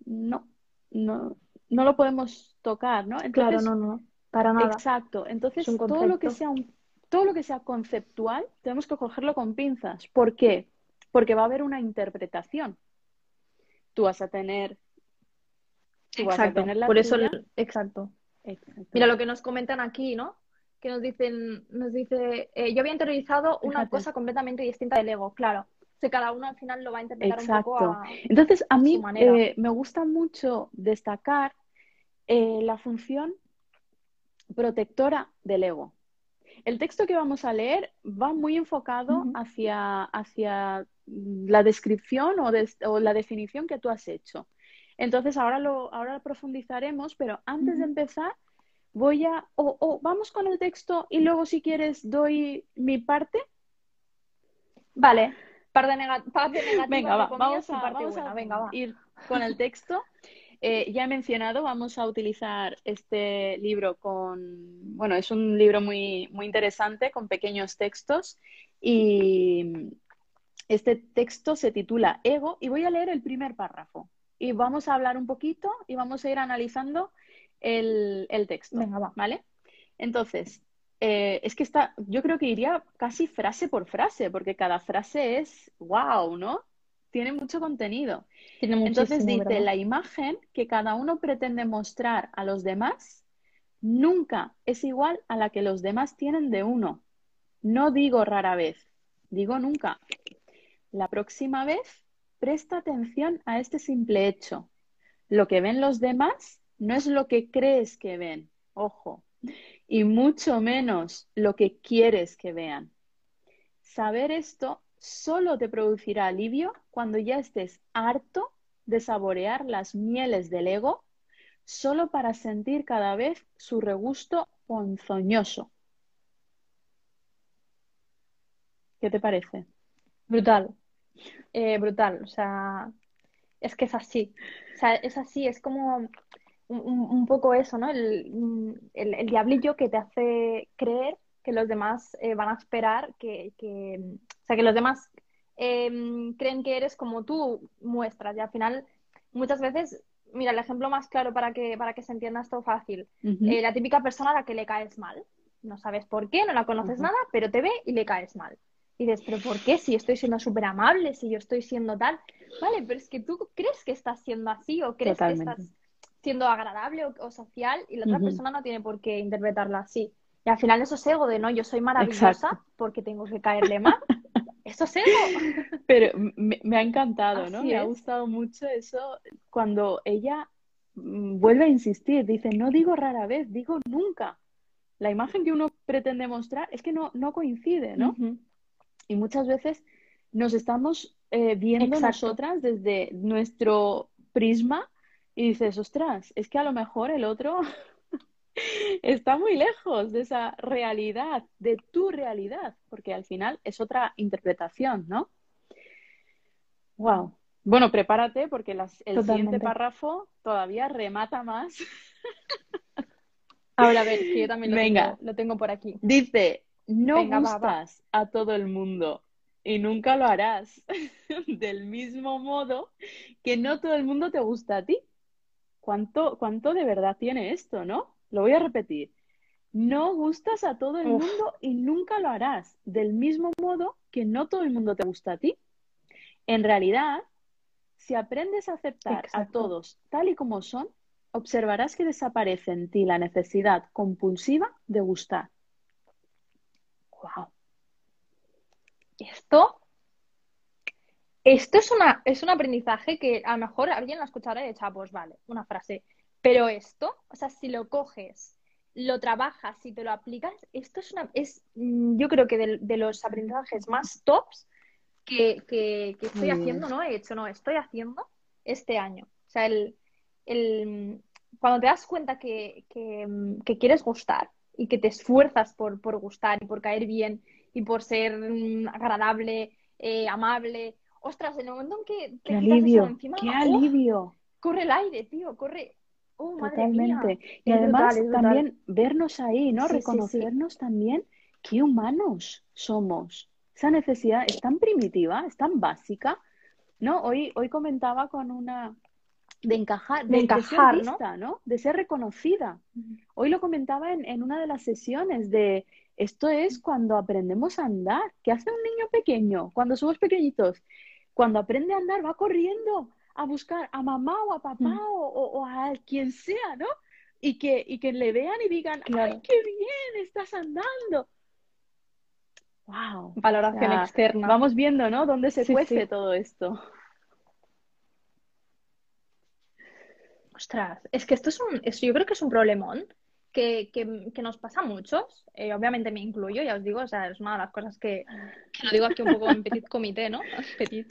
No, no, no lo podemos tocar, ¿no? Entonces, claro, no, no. Para nada. Exacto. Entonces, todo lo que sea un, todo lo que sea conceptual, tenemos que cogerlo con pinzas. ¿Por qué? Porque va a haber una interpretación. Tú vas a tener. Tú exacto. Vas a tener la Por eso, exacto. exacto. Mira lo que nos comentan aquí, ¿no? Que nos dicen, nos dice, eh, yo había interiorizado una Fíjate. cosa completamente distinta del ego, claro. Que cada uno al final lo va a interpretar exacto. un poco a, Entonces, a mí a eh, me gusta mucho destacar eh, la función protectora del ego. El texto que vamos a leer va muy enfocado uh -huh. hacia, hacia, la descripción o, de, o, la definición que tú has hecho. Entonces, ahora lo, ahora profundizaremos, pero antes uh -huh. de empezar, voy a. O, o, vamos con el texto y luego, si quieres, doy mi parte. Vale, parte, nega parte negativa. Venga, va, vamos, a, parte vamos buena. a Venga, va. ir con el texto. Eh, ya he mencionado, vamos a utilizar este libro con, bueno, es un libro muy, muy interesante con pequeños textos y este texto se titula Ego y voy a leer el primer párrafo y vamos a hablar un poquito y vamos a ir analizando el, el texto, Venga, va. ¿vale? Entonces, eh, es que está, yo creo que iría casi frase por frase, porque cada frase es wow, ¿no? tiene mucho contenido. Tiene Entonces dice, ¿verdad? la imagen que cada uno pretende mostrar a los demás nunca es igual a la que los demás tienen de uno. No digo rara vez, digo nunca. La próxima vez, presta atención a este simple hecho. Lo que ven los demás no es lo que crees que ven, ojo, y mucho menos lo que quieres que vean. Saber esto solo te producirá alivio cuando ya estés harto de saborear las mieles del ego solo para sentir cada vez su regusto ponzoñoso. ¿Qué te parece? Brutal. Eh, brutal. O sea, es que es así. O sea, es así, es como un, un poco eso, ¿no? El, el, el, diablillo que te hace creer que los demás eh, van a esperar que, que, o sea, que los demás eh, creen que eres como tú muestras y al final muchas veces, mira, el ejemplo más claro para que, para que se entienda esto fácil, uh -huh. eh, la típica persona a la que le caes mal, no sabes por qué, no la conoces uh -huh. nada, pero te ve y le caes mal. Y dices, pero ¿por qué? Si estoy siendo súper amable, si yo estoy siendo tal. Vale, pero es que tú crees que estás siendo así o crees Totalmente. que estás siendo agradable o, o social y la otra uh -huh. persona no tiene por qué interpretarla así. Y al final eso es ego de no, yo soy maravillosa Exacto. porque tengo que caerle mal. Eso es ego. Pero me, me ha encantado, Así ¿no? Es. Me ha gustado mucho eso cuando ella mm, vuelve a insistir, dice, no digo rara vez, digo nunca. La imagen que uno pretende mostrar es que no, no coincide, ¿no? Uh -huh. Y muchas veces nos estamos eh, viendo Exacto. nosotras desde nuestro prisma y dices, ostras, es que a lo mejor el otro está muy lejos de esa realidad, de tu realidad, porque al final es otra interpretación, ¿no? Wow. Bueno, prepárate porque las, el Totalmente. siguiente párrafo todavía remata más. Ahora a ver, que yo también lo, Venga. Tengo, lo tengo por aquí. Dice, no Venga, gustas va, va. a todo el mundo, y nunca lo harás. Del mismo modo que no todo el mundo te gusta a ti. ¿Cuánto, cuánto de verdad tiene esto, no? Lo voy a repetir. No gustas a todo el mundo y nunca lo harás. Del mismo modo que no todo el mundo te gusta a ti. En realidad, si aprendes a aceptar a todos tal y como son, observarás que desaparece en ti la necesidad compulsiva de gustar. Wow. Esto, esto es, una, es un aprendizaje que a lo mejor alguien lo escuchará y echa, pues vale, una frase. Pero esto, o sea, si lo coges, lo trabajas, si te lo aplicas, esto es una, es, mm, yo creo que de, los aprendizajes más tops que, estoy haciendo, ¿no? He hecho, no, estoy haciendo este año. O sea, el, el cuando te das cuenta que, que, quieres gustar y que te esfuerzas por, por gustar y por caer bien y por ser mm, agradable, eh, amable. Ostras, en el momento en que te qué alivio, encima, qué alivio. corre el aire, tío, corre. Oh, Totalmente. Y además también vernos ahí, ¿no? Reconocernos también qué humanos somos. Esa necesidad es tan primitiva, es tan básica, ¿no? Hoy, hoy comentaba con una de encajar, de, encajar, ser ¿no? De ser reconocida. Hoy lo comentaba en, en, una de las sesiones de esto es cuando aprendemos a andar. ¿Qué hace un niño pequeño cuando somos pequeñitos? Cuando aprende a andar va corriendo a buscar a mamá o a papá mm. o, a quien sea, ¿no? Y que, y que le vean y digan, ¡ay, qué bien estás andando! ¡Wow! Valoración externa. Vamos viendo, ¿no? Dónde se cuece todo esto. Ostras, es que esto es un, yo creo que es un problemón que, que, nos pasa a muchos, eh, obviamente me incluyo, ya os digo, o sea, es una de las cosas que, lo digo aquí un poco en petit comité, ¿no? petit.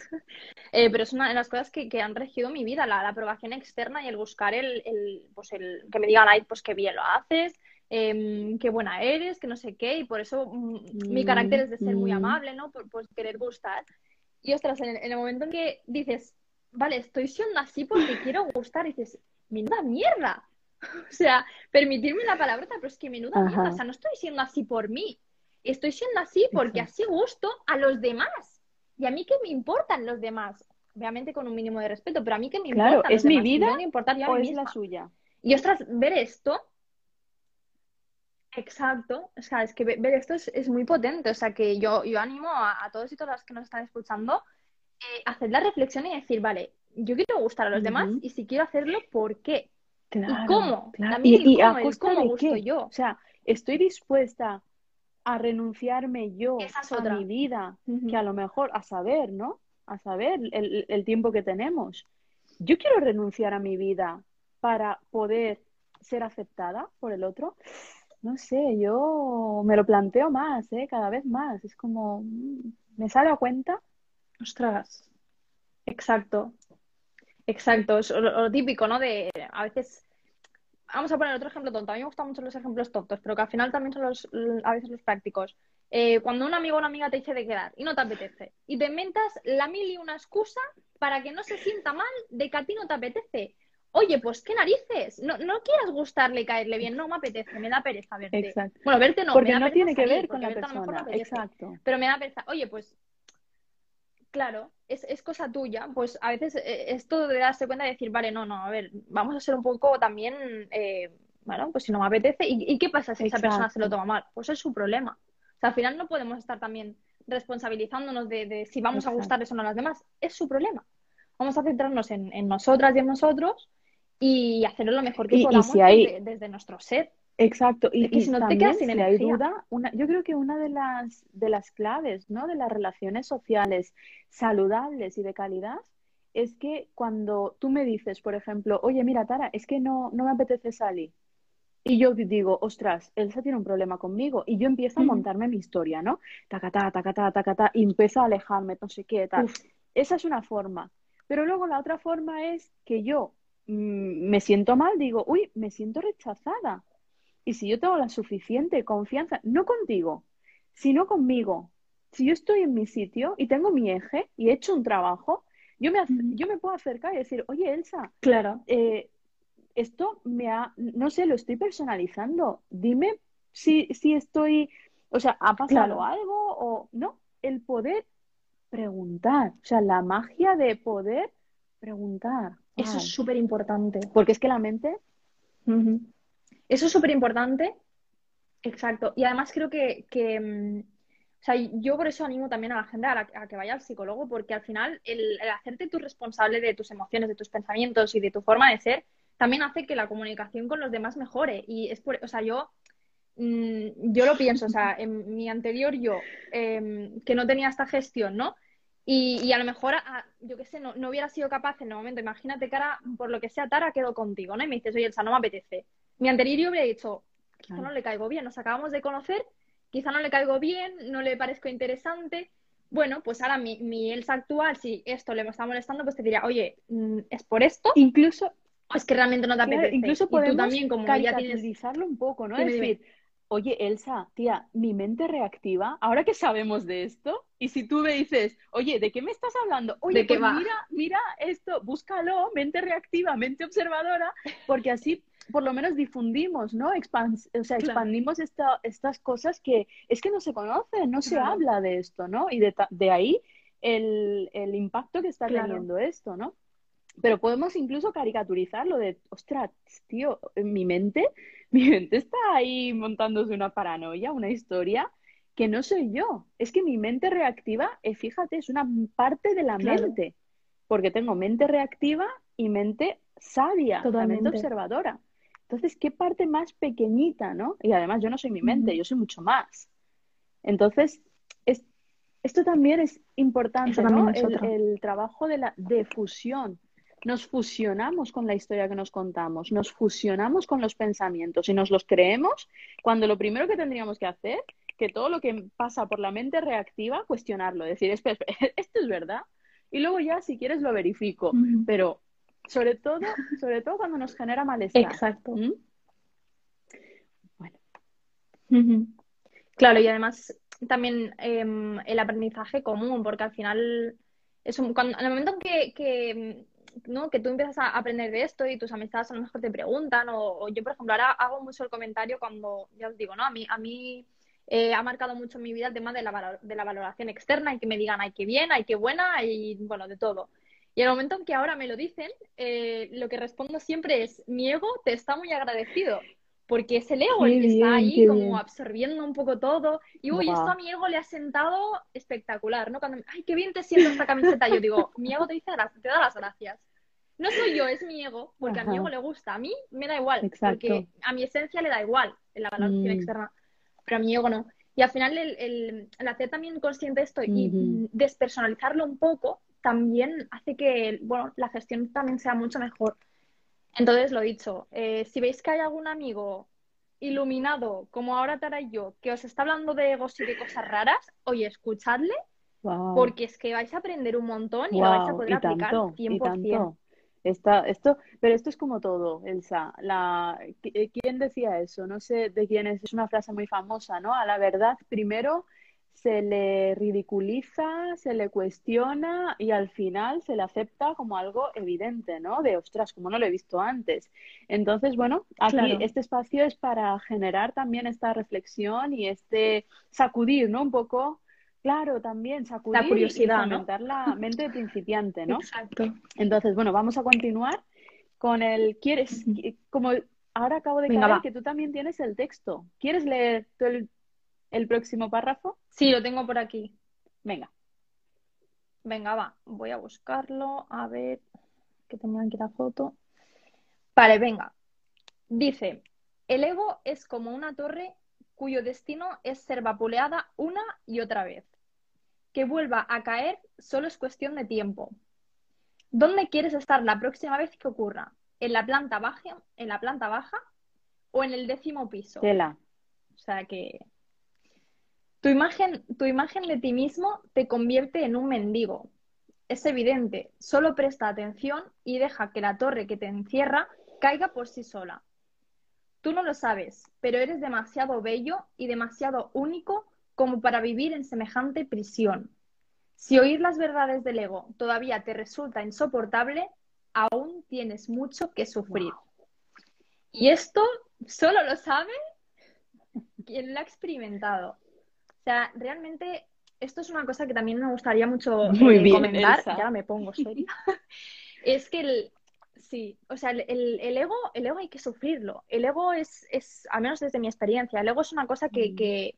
Eh, pero es una de las cosas que, que han regido mi vida, la, aprobación externa y el buscar el, el, pues el que me digan, ay, pues qué bien lo haces, eh, qué buena eres, que no sé qué, y por eso mm, mi carácter es de ser muy mm. amable, ¿no? Por, por querer gustar. Y ostras, en el, en el, momento en que dices, vale, estoy siendo así porque quiero gustar, y dices, menuda mierda, O sea, permitirme la palabra, pero es que menuda mierda. O sea, no estoy siendo así por mí. Estoy siendo así porque así gusto a los demás. Y a mí que me importan los demás. Obviamente con un mínimo de respeto, pero a mí que me claro, importan ¿es mi vida o es la suya? Y ostras, ver esto Exacto, o sea, es que ver esto es, muy potente, o sea, que yo, yo animo a, todos y todas las que nos están escuchando eh, a hacer la reflexión y decir, vale, yo quiero gustar a los demás y si quiero hacerlo, ¿por qué? ¿Y cómo? ¿Y, a costa de qué? yo. O sea, estoy dispuesta a renunciarme yo a mi vida, que a lo mejor a saber, ¿no? A saber el, tiempo que tenemos. Yo quiero renunciar a mi vida para poder ser aceptada por el otro. No sé, yo me lo planteo más, ¿eh? Cada vez más. Es como, mm, ¿me sale a cuenta? Ostras. Exacto. Exacto, es lo, típico, ¿no? De a veces, vamos a poner otro ejemplo tonto. A mí me gustan mucho los ejemplos tontos, pero que al final también son los, a veces los prácticos. Eh, cuando un amigo o una amiga te dice de quedar y no te apetece, y te inventas la mil y una excusa para que no se sienta mal de que a ti no te apetece. Oye, pues qué narices, no, no quieras gustarle y caerle bien, no me apetece, me da pereza verte. Exacto. Bueno, verte no, porque me no tiene que ver con la persona. Exacto. Pero me da pereza. Oye, pues claro, es, es, cosa tuya, pues a veces eh, esto de darse cuenta y decir, vale, no, no, a ver, vamos a ser un poco también, eh, bueno, pues si no me apetece, ¿y, qué pasa si esa persona se lo toma mal? Pues es su problema. O sea, al final no podemos estar también responsabilizándonos de, si vamos a gustar eso o no a las demás, es su problema. Vamos a centrarnos en, nosotras y en nosotros y hacerlo lo mejor que podamos desde, nuestro ser. Exacto, y, si no te quedas sin si hay duda, una, yo creo que una de las, de las claves ¿no? de las relaciones sociales saludables y de calidad es que cuando tú me dices, por ejemplo, oye, mira, Tara, es que no, no me apetece salir. Y yo digo, ostras, Elsa tiene un problema conmigo. Y yo empiezo a montarme mi historia, ¿no? Tacatá, tacatá, tacatá, y empiezo a alejarme, no sé qué, tal. Esa es una forma. Pero luego la otra forma es que yo mm, me siento mal, digo, uy, me siento rechazada y si yo tengo la suficiente confianza, no contigo, sino conmigo, si yo estoy en mi sitio y tengo mi eje y he hecho un trabajo, yo me, yo me puedo acercar y decir, oye, Elsa, claro. Eh, esto me ha, no sé, lo estoy personalizando. Dime si, si estoy, o sea, ¿ha pasado algo o no? El poder preguntar. O sea, la magia de poder preguntar. Eso es súper importante. Porque es que la mente. Eso es súper importante. Exacto. Y además creo que, mm, o sea, yo por eso animo también a la gente a, que vaya al psicólogo, porque al final el, hacerte tú responsable de tus emociones, de tus pensamientos y de tu forma de ser, también hace que la comunicación con los demás mejore. Y es por, o sea, yo, mm, yo lo pienso, o sea, en mi anterior yo, em, que no tenía esta gestión, ¿no? Y, a lo mejor, yo qué sé, no, no, hubiera sido capaz en el momento. Imagínate que ahora, por lo que sea, Tara quedó contigo, ¿no? Y me dices, oye, Elsa, no me apetece. Mi anterior yo hubiera dicho, quizá no le caigo bien, nos acabamos de conocer, quizá no le caigo bien, no le parezco interesante. Bueno, pues ahora mi, mi Elsa actual, si esto le está molestando, pues te diría, oye, mm, es por esto. Incluso. Es que realmente no te apetece. incluso podemos también, como ya tienes... un poco, ¿no? Es decir, oye, Elsa, tía, mi mente reactiva, ahora que sabemos de esto, y si tú me dices, oye, ¿de qué me estás hablando? Oye, pues mira, mira esto, búscalo, mente reactiva, mente observadora, porque así por lo menos difundimos, ¿no? o sea, expandimos estas cosas que es que no se conocen, no se habla de esto, ¿no? Y de, ahí el, impacto que está teniendo esto, ¿no? Pero podemos incluso caricaturizarlo de, ostras, tío, en mi mente mi mente está ahí montándose una paranoia, una historia que no soy yo. Es que mi mente reactiva, eh, fíjate, es una parte de la mente. Porque tengo mente reactiva y mente sabia, mente observadora. Entonces, ¿qué parte más pequeñita, no? Y además yo no soy mi mente, yo soy mucho más. Entonces, esto también es importante, ¿no? El, el, trabajo de la difusión nos fusionamos con la historia que nos contamos, nos fusionamos con los pensamientos y nos los creemos cuando lo primero que tendríamos que hacer, que todo lo que pasa por la mente reactiva, cuestionarlo, decir, espera, esto es verdad. Y luego ya, si quieres, lo verifico. Pero sobre todo, sobre todo cuando nos genera malestar. Exacto. ¿Mm? Bueno. Claro, y además también em, el aprendizaje común, porque al final es un, cuando, en el momento que, que ¿no? que tú empiezas a aprender de esto y tus amistades a lo mejor te preguntan, o, yo, por ejemplo, ahora hago mucho el comentario cuando, ya os digo, ¿no? A mí, a mí eh, ha marcado mucho en mi vida el tema de la, de la valoración externa y que me digan, ay, qué bien, ay, qué buena, y bueno, de todo. Y en el momento en que ahora me lo dicen, eh, lo que respondo siempre es, mi ego te está muy agradecido porque es el ego el que está ahí como absorbiendo un poco todo. Y uy, esto a mi ego le ha sentado espectacular, ¿no? Cuando, ay, qué bien te siento esta camiseta, yo digo, mi ego te dice, te da las gracias. No soy yo, es mi ego, porque a mi ego le gusta. A mí me da igual, porque a mi esencia le da igual en la valoración mm. externa, pero a mi ego no. Y al final el, el, hacer también consciente de esto y despersonalizarlo un poco también hace que, bueno, la gestión también sea mucho mejor. Entonces, lo dicho, eh, si veis que hay algún amigo iluminado, como ahora Tara y yo, que os está hablando de egos y de cosas raras, oye, escuchadle, porque es que vais a aprender un montón y lo vais a poder aplicar 100%. esto, pero esto es como todo, Elsa. La, eh, ¿Quién decía eso? No sé de quién es, es una frase muy famosa, ¿no? A la verdad, primero se le ridiculiza, se le cuestiona y al final se le acepta como algo evidente, ¿no? De ostras, como no lo he visto antes. Entonces, bueno, aquí este espacio es para generar también esta reflexión y este sacudir, ¿no? Un poco, claro, también sacudir la curiosidad, y la mente principiante, ¿no? Exacto. Entonces, bueno, vamos a continuar con el quieres como ahora acabo de Venga, que tú también tienes el texto. ¿Quieres leer el el próximo párrafo? Sí, lo tengo por aquí. Venga. Venga, va. Voy a buscarlo. A ver, que tengo aquí la foto. Vale, venga. Dice, el ego es como una torre cuyo destino es ser vapuleada una y otra vez. Que vuelva a caer solo es cuestión de tiempo. ¿Dónde quieres estar la próxima vez que ocurra? ¿En la planta baja, en la planta baja o en el décimo piso? Tela. O sea que tu imagen, tu imagen de ti mismo te convierte en un mendigo. Es evidente, solo presta atención y deja que la torre que te encierra caiga por sí sola. Tú no lo sabes, pero eres demasiado bello y demasiado único como para vivir en semejante prisión. Si oír las verdades del ego todavía te resulta insoportable, aún tienes mucho que sufrir. Y esto solo lo sabe quien lo ha experimentado. O sea, realmente esto es una cosa que también me gustaría mucho Muy eh, bien, comentar, Elsa. ya me pongo seria, es que el, sí, o sea, el, el- el ego, el ego hay que sufrirlo. El ego es, es, al menos desde mi experiencia, el ego es una cosa que, Mm. que,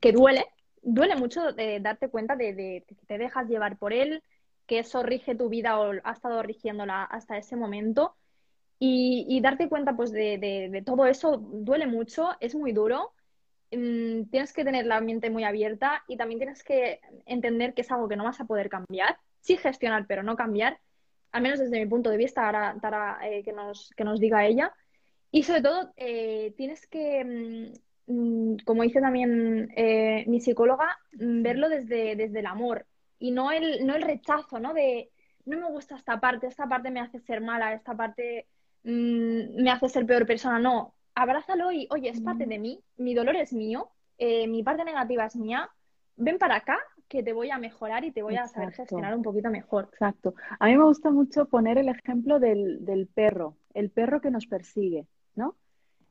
que duele, duele mucho de darte cuenta de, de que te dejas llevar por él, que eso rige tu vida o ha estado rigiéndola hasta ese momento. Y, y darte cuenta pues de, de- de todo eso duele mucho, es muy duro. Mm, tienes que tener la mente muy abierta y también tienes que entender que es algo que no vas a poder cambiar. Sí gestionar, pero no cambiar. Al menos desde mi punto de vista, ahora Tara, eh, que nos, que nos diga ella. Y sobre todo, eh, tienes que, mm, mm, como dice también eh, mi psicóloga, verlo desde, desde el amor y no el, no el rechazo, ¿no? De, no me gusta esta parte, esta parte me hace ser mala, esta parte me hace ser peor persona. No, abrázalo y, oye, es parte de mí, mi dolor es mío, eh, mi parte negativa es mía, ven para acá que te voy a mejorar y te voy a saber gestionar un poquito mejor. Exacto. A mí me gusta mucho poner el ejemplo del, del perro, el perro que nos persigue, ¿no?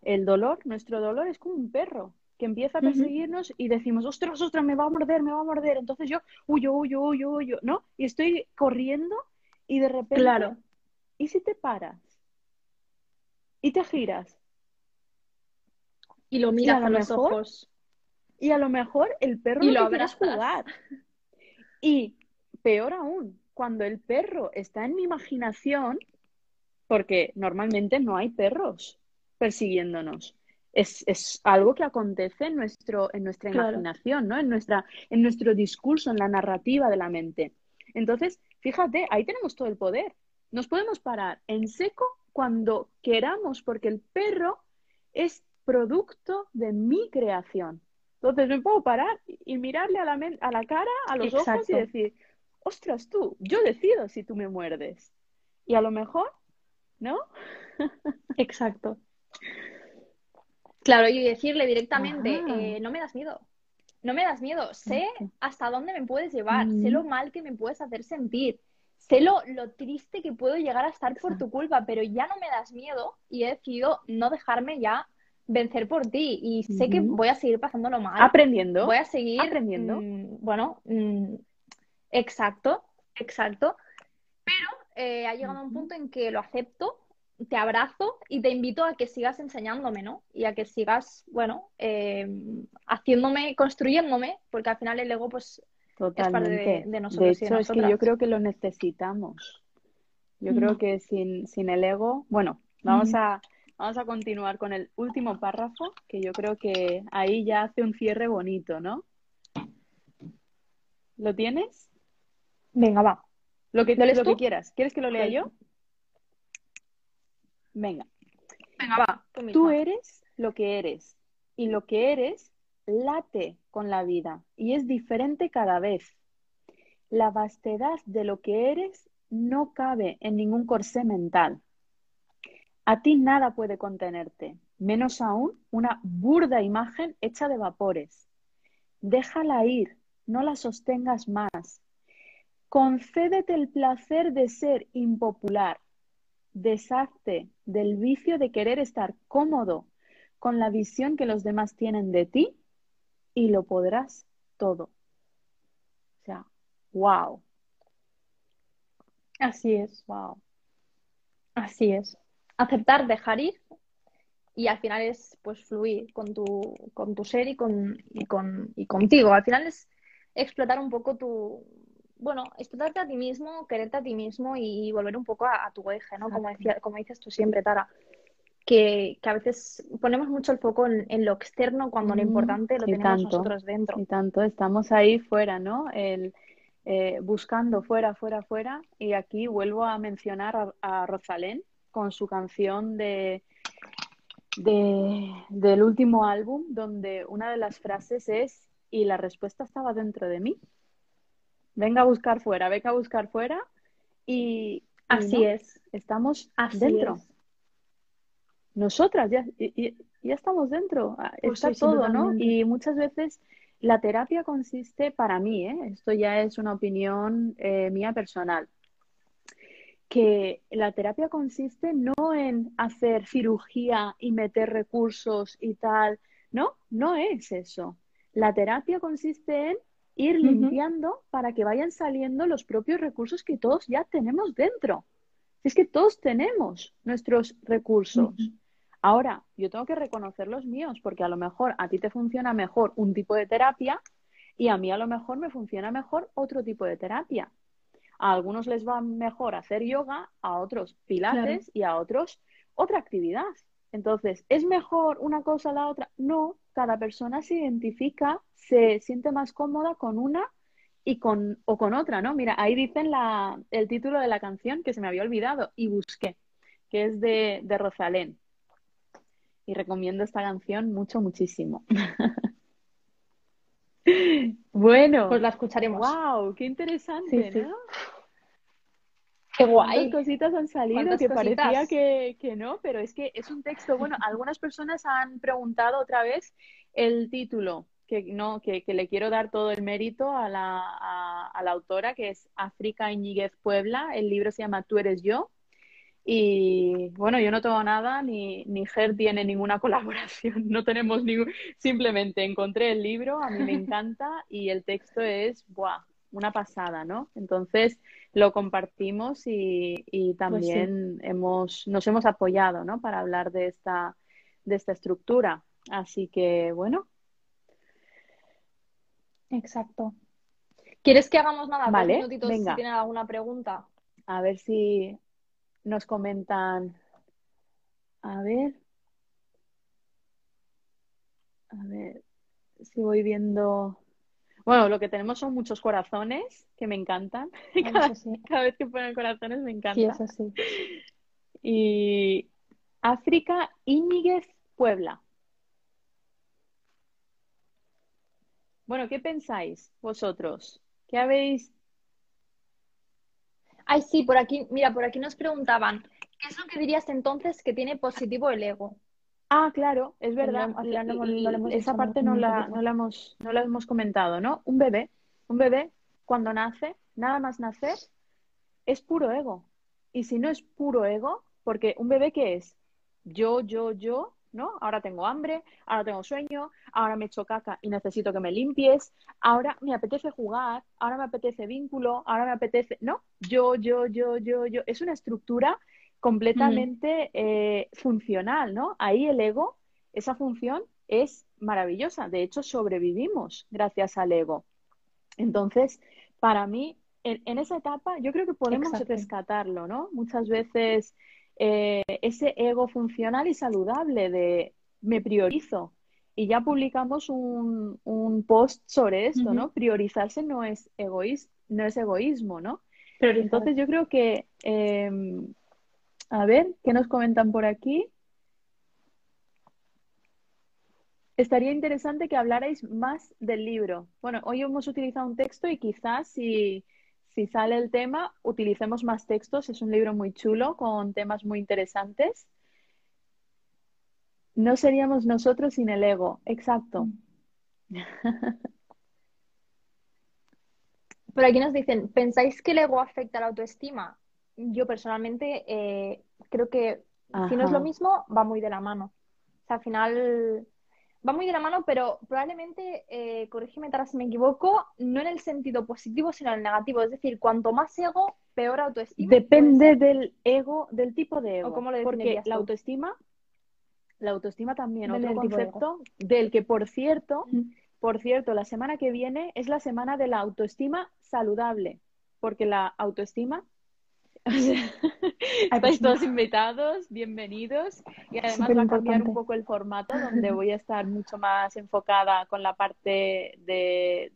El dolor, nuestro dolor es como un perro que empieza a perseguirnos y decimos, ostras, ostras, me va a morder, me va a morder. Entonces yo huyo, huyo, huyo, huyo, ¿no? Y estoy corriendo y de repente, Claro. ¿y si te paras? Y te giras. Y lo a miras lo a los mejor- ojos. Y a lo mejor el perro Y lo lo jugar. Y peor aún, cuando el perro está en mi imaginación, porque normalmente no hay perros persiguiéndonos. Es, es algo que acontece en, nuestro, en nuestra Claro. imaginación, ¿no? En nuestra, en nuestro discurso, en la narrativa de la mente. Entonces, fíjate, ahí tenemos todo el poder. Nos podemos parar en seco cuando queramos, porque el perro es producto de mi creación. Entonces me puedo parar y mirarle a la, men- a la cara, a los ojos y decir, ostras tú, yo decido si tú me muerdes. Y a lo mejor, ¿no? Exacto. Claro, y decirle directamente, eh, no me das miedo, no me das miedo, sé hasta dónde me puedes llevar, sé Ujú. lo mal que me puedes hacer sentir, sé lo, lo triste que puedo llegar a estar por tu culpa, pero ya no me das miedo y he decidido no dejarme ya vencer por ti y sé que voy a seguir pasándolo mal, Aprendiendo. voy a seguir aprendiendo. mm, bueno, mm, exacto, exacto, pero eh, ha llegado a un punto en que lo acepto, te abrazo y te invito a que sigas enseñándome, ¿no? Y a que sigas, bueno, eh, haciéndome, construyéndome, porque al final el ego, pues, parte de- nosotros y de es que yo creo que lo necesitamos. Yo creo que sin, sin el ego, bueno, vamos a, vamos a continuar con el último párrafo, que yo creo que ahí ya hace un cierre bonito, ¿no? ¿Lo tienes? Venga, va. Lo que, ¿Lo lees lo que tú? quieras. ¿Quieres que lo lea yo? Venga. Venga, va. Tú Tú eres lo que eres y lo que eres late con la vida y es diferente cada vez. La vastedad de lo que eres no cabe en ningún corsé mental. A ti nada puede contenerte, menos aún una burda imagen hecha de vapores. Déjala ir, no la sostengas más. Concédete el placer de ser impopular. Deshazte del vicio de querer estar cómodo con la visión que los demás tienen de ti y lo podrás todo. O sea, wow, Así es, wow. así es. Aceptar, dejar ir y al final es pues fluir con tu, con tu ser y con, y con y contigo. Al final es explotar un poco tu, bueno, explotarte a ti mismo, quererte a ti mismo y volver un poco a, a tu eje, ¿no? Como decía, como dices tú siempre, Tara. Que, que a veces ponemos mucho el foco en, en lo externo cuando lo Mm, importante lo tenemos tanto. nosotros dentro. Y tanto, estamos ahí fuera, ¿no? El, eh, buscando fuera, fuera, fuera. Y aquí vuelvo a mencionar a, a Rosalén con su canción de, de- del último álbum, donde una de las frases es, y la respuesta estaba dentro de mí. Venga a buscar fuera, venga a buscar fuera. Y, y Así no, es, estamos así dentro. es. Nosotras ya, ya estamos dentro, ah, Pues está sí, todo, ¿no? Y muchas veces la terapia consiste, para mí, ¿eh? Esto ya es una opinión eh, mía personal, que la terapia consiste no en hacer cirugía y meter recursos y tal, no, no es eso. La terapia consiste en ir limpiando para que vayan saliendo los propios recursos que todos ya tenemos dentro. Es que todos tenemos nuestros recursos. Ahora, yo tengo que reconocer los míos, porque a lo mejor a ti te funciona mejor un tipo de terapia y a mí a lo mejor me funciona mejor otro tipo de terapia. A algunos les va mejor hacer yoga, a otros pilates y a otros otra actividad. Entonces, ¿es mejor una cosa a la otra? No, cada persona se identifica, se siente más cómoda con una y con, o con otra, ¿no? Mira, ahí dicen la, el título de la canción que se me había olvidado y busqué, que es de, de Rosalén. Y recomiendo esta canción mucho, muchísimo. bueno. Pues la escucharemos. ¡Wow! ¡Qué interesante! ¿no? Qué guay. ¿Cuántas cositas han salido que parecía que, que, no? Pero es que es un texto. Bueno, algunas personas han preguntado otra vez el título, que no, que, que le quiero dar todo el mérito a la, a, la autora, que es África Iñiguez Puebla. El libro se llama Tú eres yo. Y bueno, yo no tengo nada, ni, ni Ger tiene ninguna colaboración, no tenemos ningún. Simplemente encontré el libro, a mí me encanta y el texto es, ¡buah! Una pasada, ¿no? Entonces lo compartimos y, y pues también hemos, nos hemos apoyado, ¿no? Para hablar de esta, de esta estructura. Así que, bueno. Exacto. ¿Quieres que hagamos nada? Vale, minutitos venga. si tienen alguna pregunta. A ver si nos comentan. A ver. A ver si voy viendo. Bueno, lo que tenemos son muchos corazones que me encantan. Cada, cada vez que ponen corazones me encanta. Sí, eso sí. Y África Íñiguez Puebla. Bueno, ¿qué pensáis vosotros? ¿Qué habéis Ay, sí, por aquí, mira, por aquí nos preguntaban, ¿qué es lo que dirías entonces que tiene positivo el ego? Ah, claro, es verdad. esa parte no la, no, la hemos, no la hemos comentado, ¿no? Un bebé, un bebé cuando nace, nada más nacer, es puro ego. Y si no es puro ego, porque un bebé ¿qué es? Yo, yo, yo, ¿no? Ahora tengo hambre, ahora tengo sueño, ahora me echo caca y necesito que me limpies, ahora me apetece jugar, ahora me apetece vínculo, ahora me apetece, ¿no? Yo, yo, yo, yo, yo. Es una estructura completamente eh, funcional, ¿no? Ahí el ego, esa función es maravillosa. De hecho, sobrevivimos gracias al ego. Entonces, para mí, en, esa etapa, yo creo que podemos rescatarlo, ¿no? Muchas veces eh, ese ego funcional y saludable de me priorizo. Y ya publicamos un, un post sobre esto, ¿no? Priorizarse no es, egoís, no es egoísmo, ¿no? Pero entonces yo creo que, em, a ver, ¿qué nos comentan por aquí? Estaría interesante que hablarais más del libro. Bueno, hoy hemos utilizado un texto y quizás si si sale el tema, utilicemos más textos. Es un libro muy chulo con temas muy interesantes. No seríamos nosotros sin el ego. Exacto. Por aquí nos dicen, ¿pensáis que el ego afecta a la autoestima? Yo personalmente eh, creo que si no es lo mismo, va muy de la mano. O sea, al final va muy de la mano, pero probablemente, eh, corrígeme Tara si me equivoco, no en el sentido positivo, sino en el negativo. Es decir, cuanto más ego, peor autoestima. Depende del ego, del tipo de ego. ¿O cómo lo porque la autoestima, la autoestima también, otro concepto del que, por cierto, por cierto, la semana que viene es la semana de la autoestima saludable, porque la autoestima Estáis pues todos invitados, bienvenidos. Y además va a cambiar un poco el formato, donde voy a estar mucho más enfocada con la parte de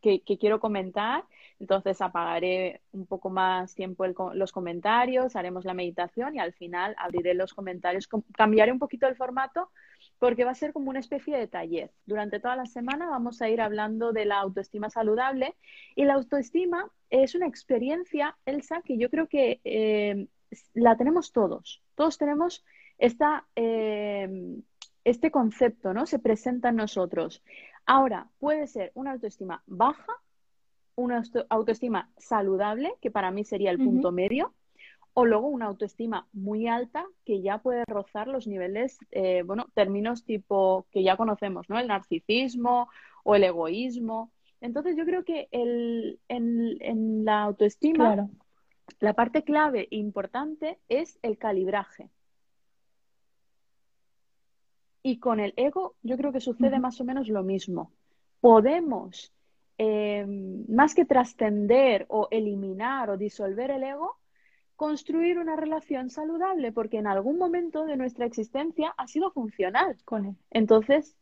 que, quiero comentar. Entonces apagaré un poco más tiempo los comentarios, haremos la meditación y al final abriré los comentarios. Cambiaré un poquito el formato porque va a ser como una especie de taller. Durante toda la semana vamos a ir hablando de la autoestima saludable y la autoestima es una experiencia, Elsa, que yo creo que eh, la tenemos todos. Todos tenemos esta, eh, este concepto, ¿no? Se presenta en nosotros. Ahora, puede ser una autoestima baja, una autoestima saludable, que para mí sería el punto medio, o luego una autoestima muy alta que ya puede rozar los niveles, eh, bueno, términos tipo que ya conocemos, ¿no? El narcisismo o el egoísmo. Entonces yo creo que el, en, en la autoestima, Claro. la parte clave e importante es el calibraje. Y con el ego yo creo que sucede más o menos lo mismo. Podemos, eh, más que trascender o eliminar o disolver el ego, construir una relación saludable, porque en algún momento de nuestra existencia ha sido funcional. Con él. Entonces,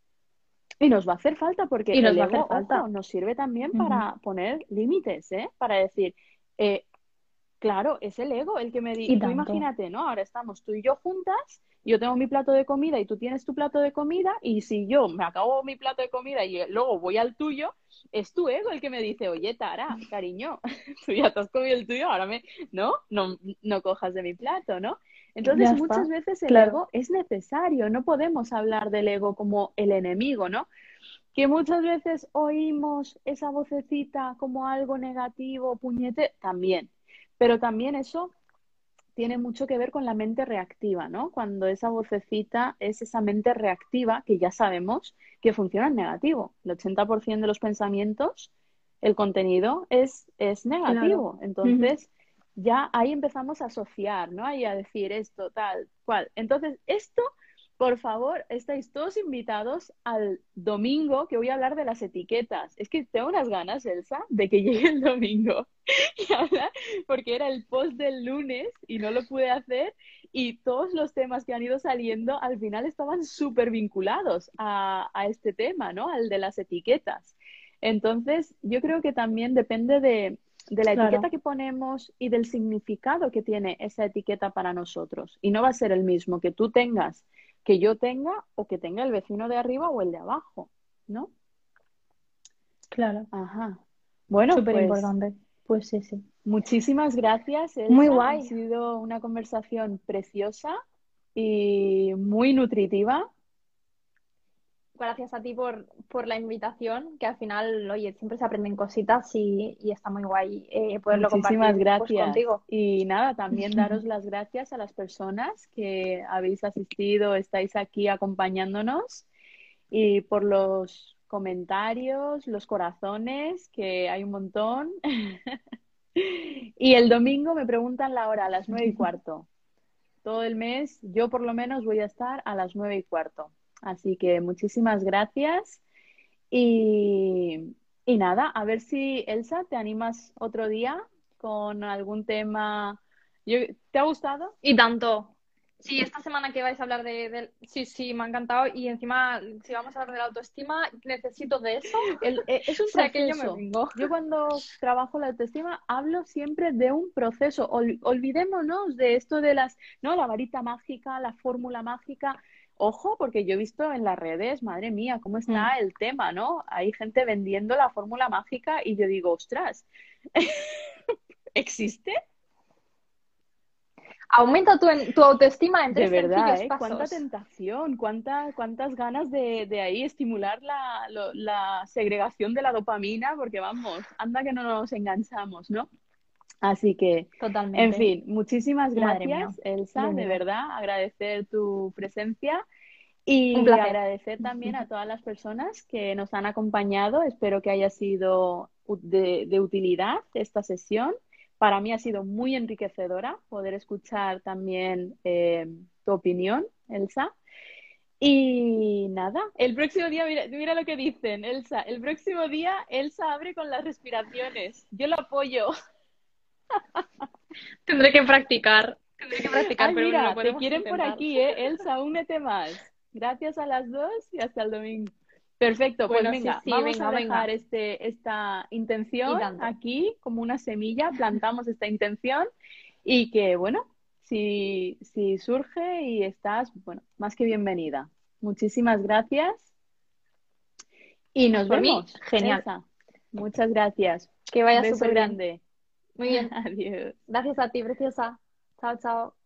y nos va a hacer falta porque Y nos el va a hacer ego, falta. ojo, nos sirve también para poner límites, ¿eh? Para decir, eh, claro, es el ego el que me dice, tú imagínate, ¿no? Ahora estamos tú y yo juntas, yo tengo mi plato de comida y tú tienes tu plato de comida, y si yo me acabo mi plato de comida y luego voy al tuyo, es tu ego el que me dice, oye, Tara, cariño, tú ya te has comido el tuyo, ahora me, ¿no? No, no cojas de mi plato, ¿no? Entonces, muchas veces el Claro. ego es necesario, no podemos hablar del ego como el enemigo, ¿no? Que muchas veces oímos esa vocecita como algo negativo, puñete, también. Pero también eso tiene mucho que ver con la mente reactiva, ¿no? Cuando esa vocecita es esa mente reactiva que ya sabemos que funciona en negativo. El 80% de los pensamientos, el contenido es, es negativo. Entonces, ya ahí empezamos a asociar, ¿no? Y a decir esto, tal, cual. Entonces, esto, por favor, estáis todos invitados al domingo que voy a hablar de las etiquetas. Es que tengo unas ganas, Elsa, de que llegue el domingo porque era el post del lunes y no lo pude hacer. Y todos los temas que han ido saliendo al final estaban súper vinculados a, a este tema, ¿no? Al de las etiquetas. Entonces, yo creo que también depende de, de la Claro. etiqueta que ponemos y del significado que tiene esa etiqueta para nosotros. Y no va a ser el mismo que tú tengas, que yo tenga o que tenga el vecino de arriba o el de abajo, ¿no? Claro. Ajá. Bueno, Súper pues importante. Pues sí, sí. muchísimas gracias, Elsa. Muy guay. Ha sido una conversación preciosa y muy nutritiva. Gracias a ti por, por la invitación, que al final, oye, siempre se aprenden cositas y, y está muy guay eh, poderlo Muchísimas compartir pues, gracias. contigo. Y nada, también daros las gracias a las personas que habéis asistido, estáis aquí acompañándonos y por los comentarios, los corazones, que hay un montón. Y el domingo me preguntan la hora, a las nueve y cuarto. Todo el mes, yo por lo menos voy a estar a las nueve y cuarto. Así que muchísimas gracias. Y, y nada, a ver si Elsa, te animas otro día con algún tema. Yo- ¿Te ha gustado? Y tanto. Sí, esta semana que vais a hablar de, Sí, sí, me ha encantado. Y encima, si vamos a hablar de la autoestima, necesito de eso. El- eh, es un O sea, que yo me proceso. vengo. Yo cuando trabajo la autoestima hablo siempre de un proceso. Ol- olvidémonos de esto de las, ¿no? La varita mágica, la fórmula mágica. Ojo, porque yo he visto en las redes, madre mía, cómo está el tema, ¿no? Hay gente vendiendo la fórmula mágica y yo digo, ostras, ¿existe? Aumenta tu, tu autoestima en De tres verdad, sencillos ¿eh? pasos. Cuánta tentación, cuánta, cuántas ganas de, de ahí estimular la, lo- la segregación de la dopamina, porque vamos, anda que no nos enganchamos, ¿no? Así que, Totalmente. en fin, muchísimas gracias, Elsa, de verdad, agradecer tu presencia y Un agradecer también a todas las personas que nos han acompañado. Espero que haya sido de utilidad esta sesión. Para mí ha sido muy enriquecedora poder escuchar también eh, tu opinión, Elsa. Y nada, el próximo día, mira, mira lo que dicen, Elsa, el próximo día Elsa abre con las respiraciones. Yo lo apoyo. Tendré que practicar. Tendré que practicar, Ay, pero mira, lo te quieren por aquí, ¿eh? Elsa, únete más. Gracias a las dos y hasta el domingo. Perfecto, pues Bueno, sí, venga, sí, vamos venga, a dejar venga. este, esta intención aquí como una semilla, plantamos esta intención y que, bueno, si, si surge y estás, bueno, más que bienvenida. Muchísimas gracias y nos Por mí, vemos. genial. Elsa. Muchas gracias. Que vaya súper bien. grande. Muy bien. Adiós. Gracias a ti, preciosa. Chao, chao.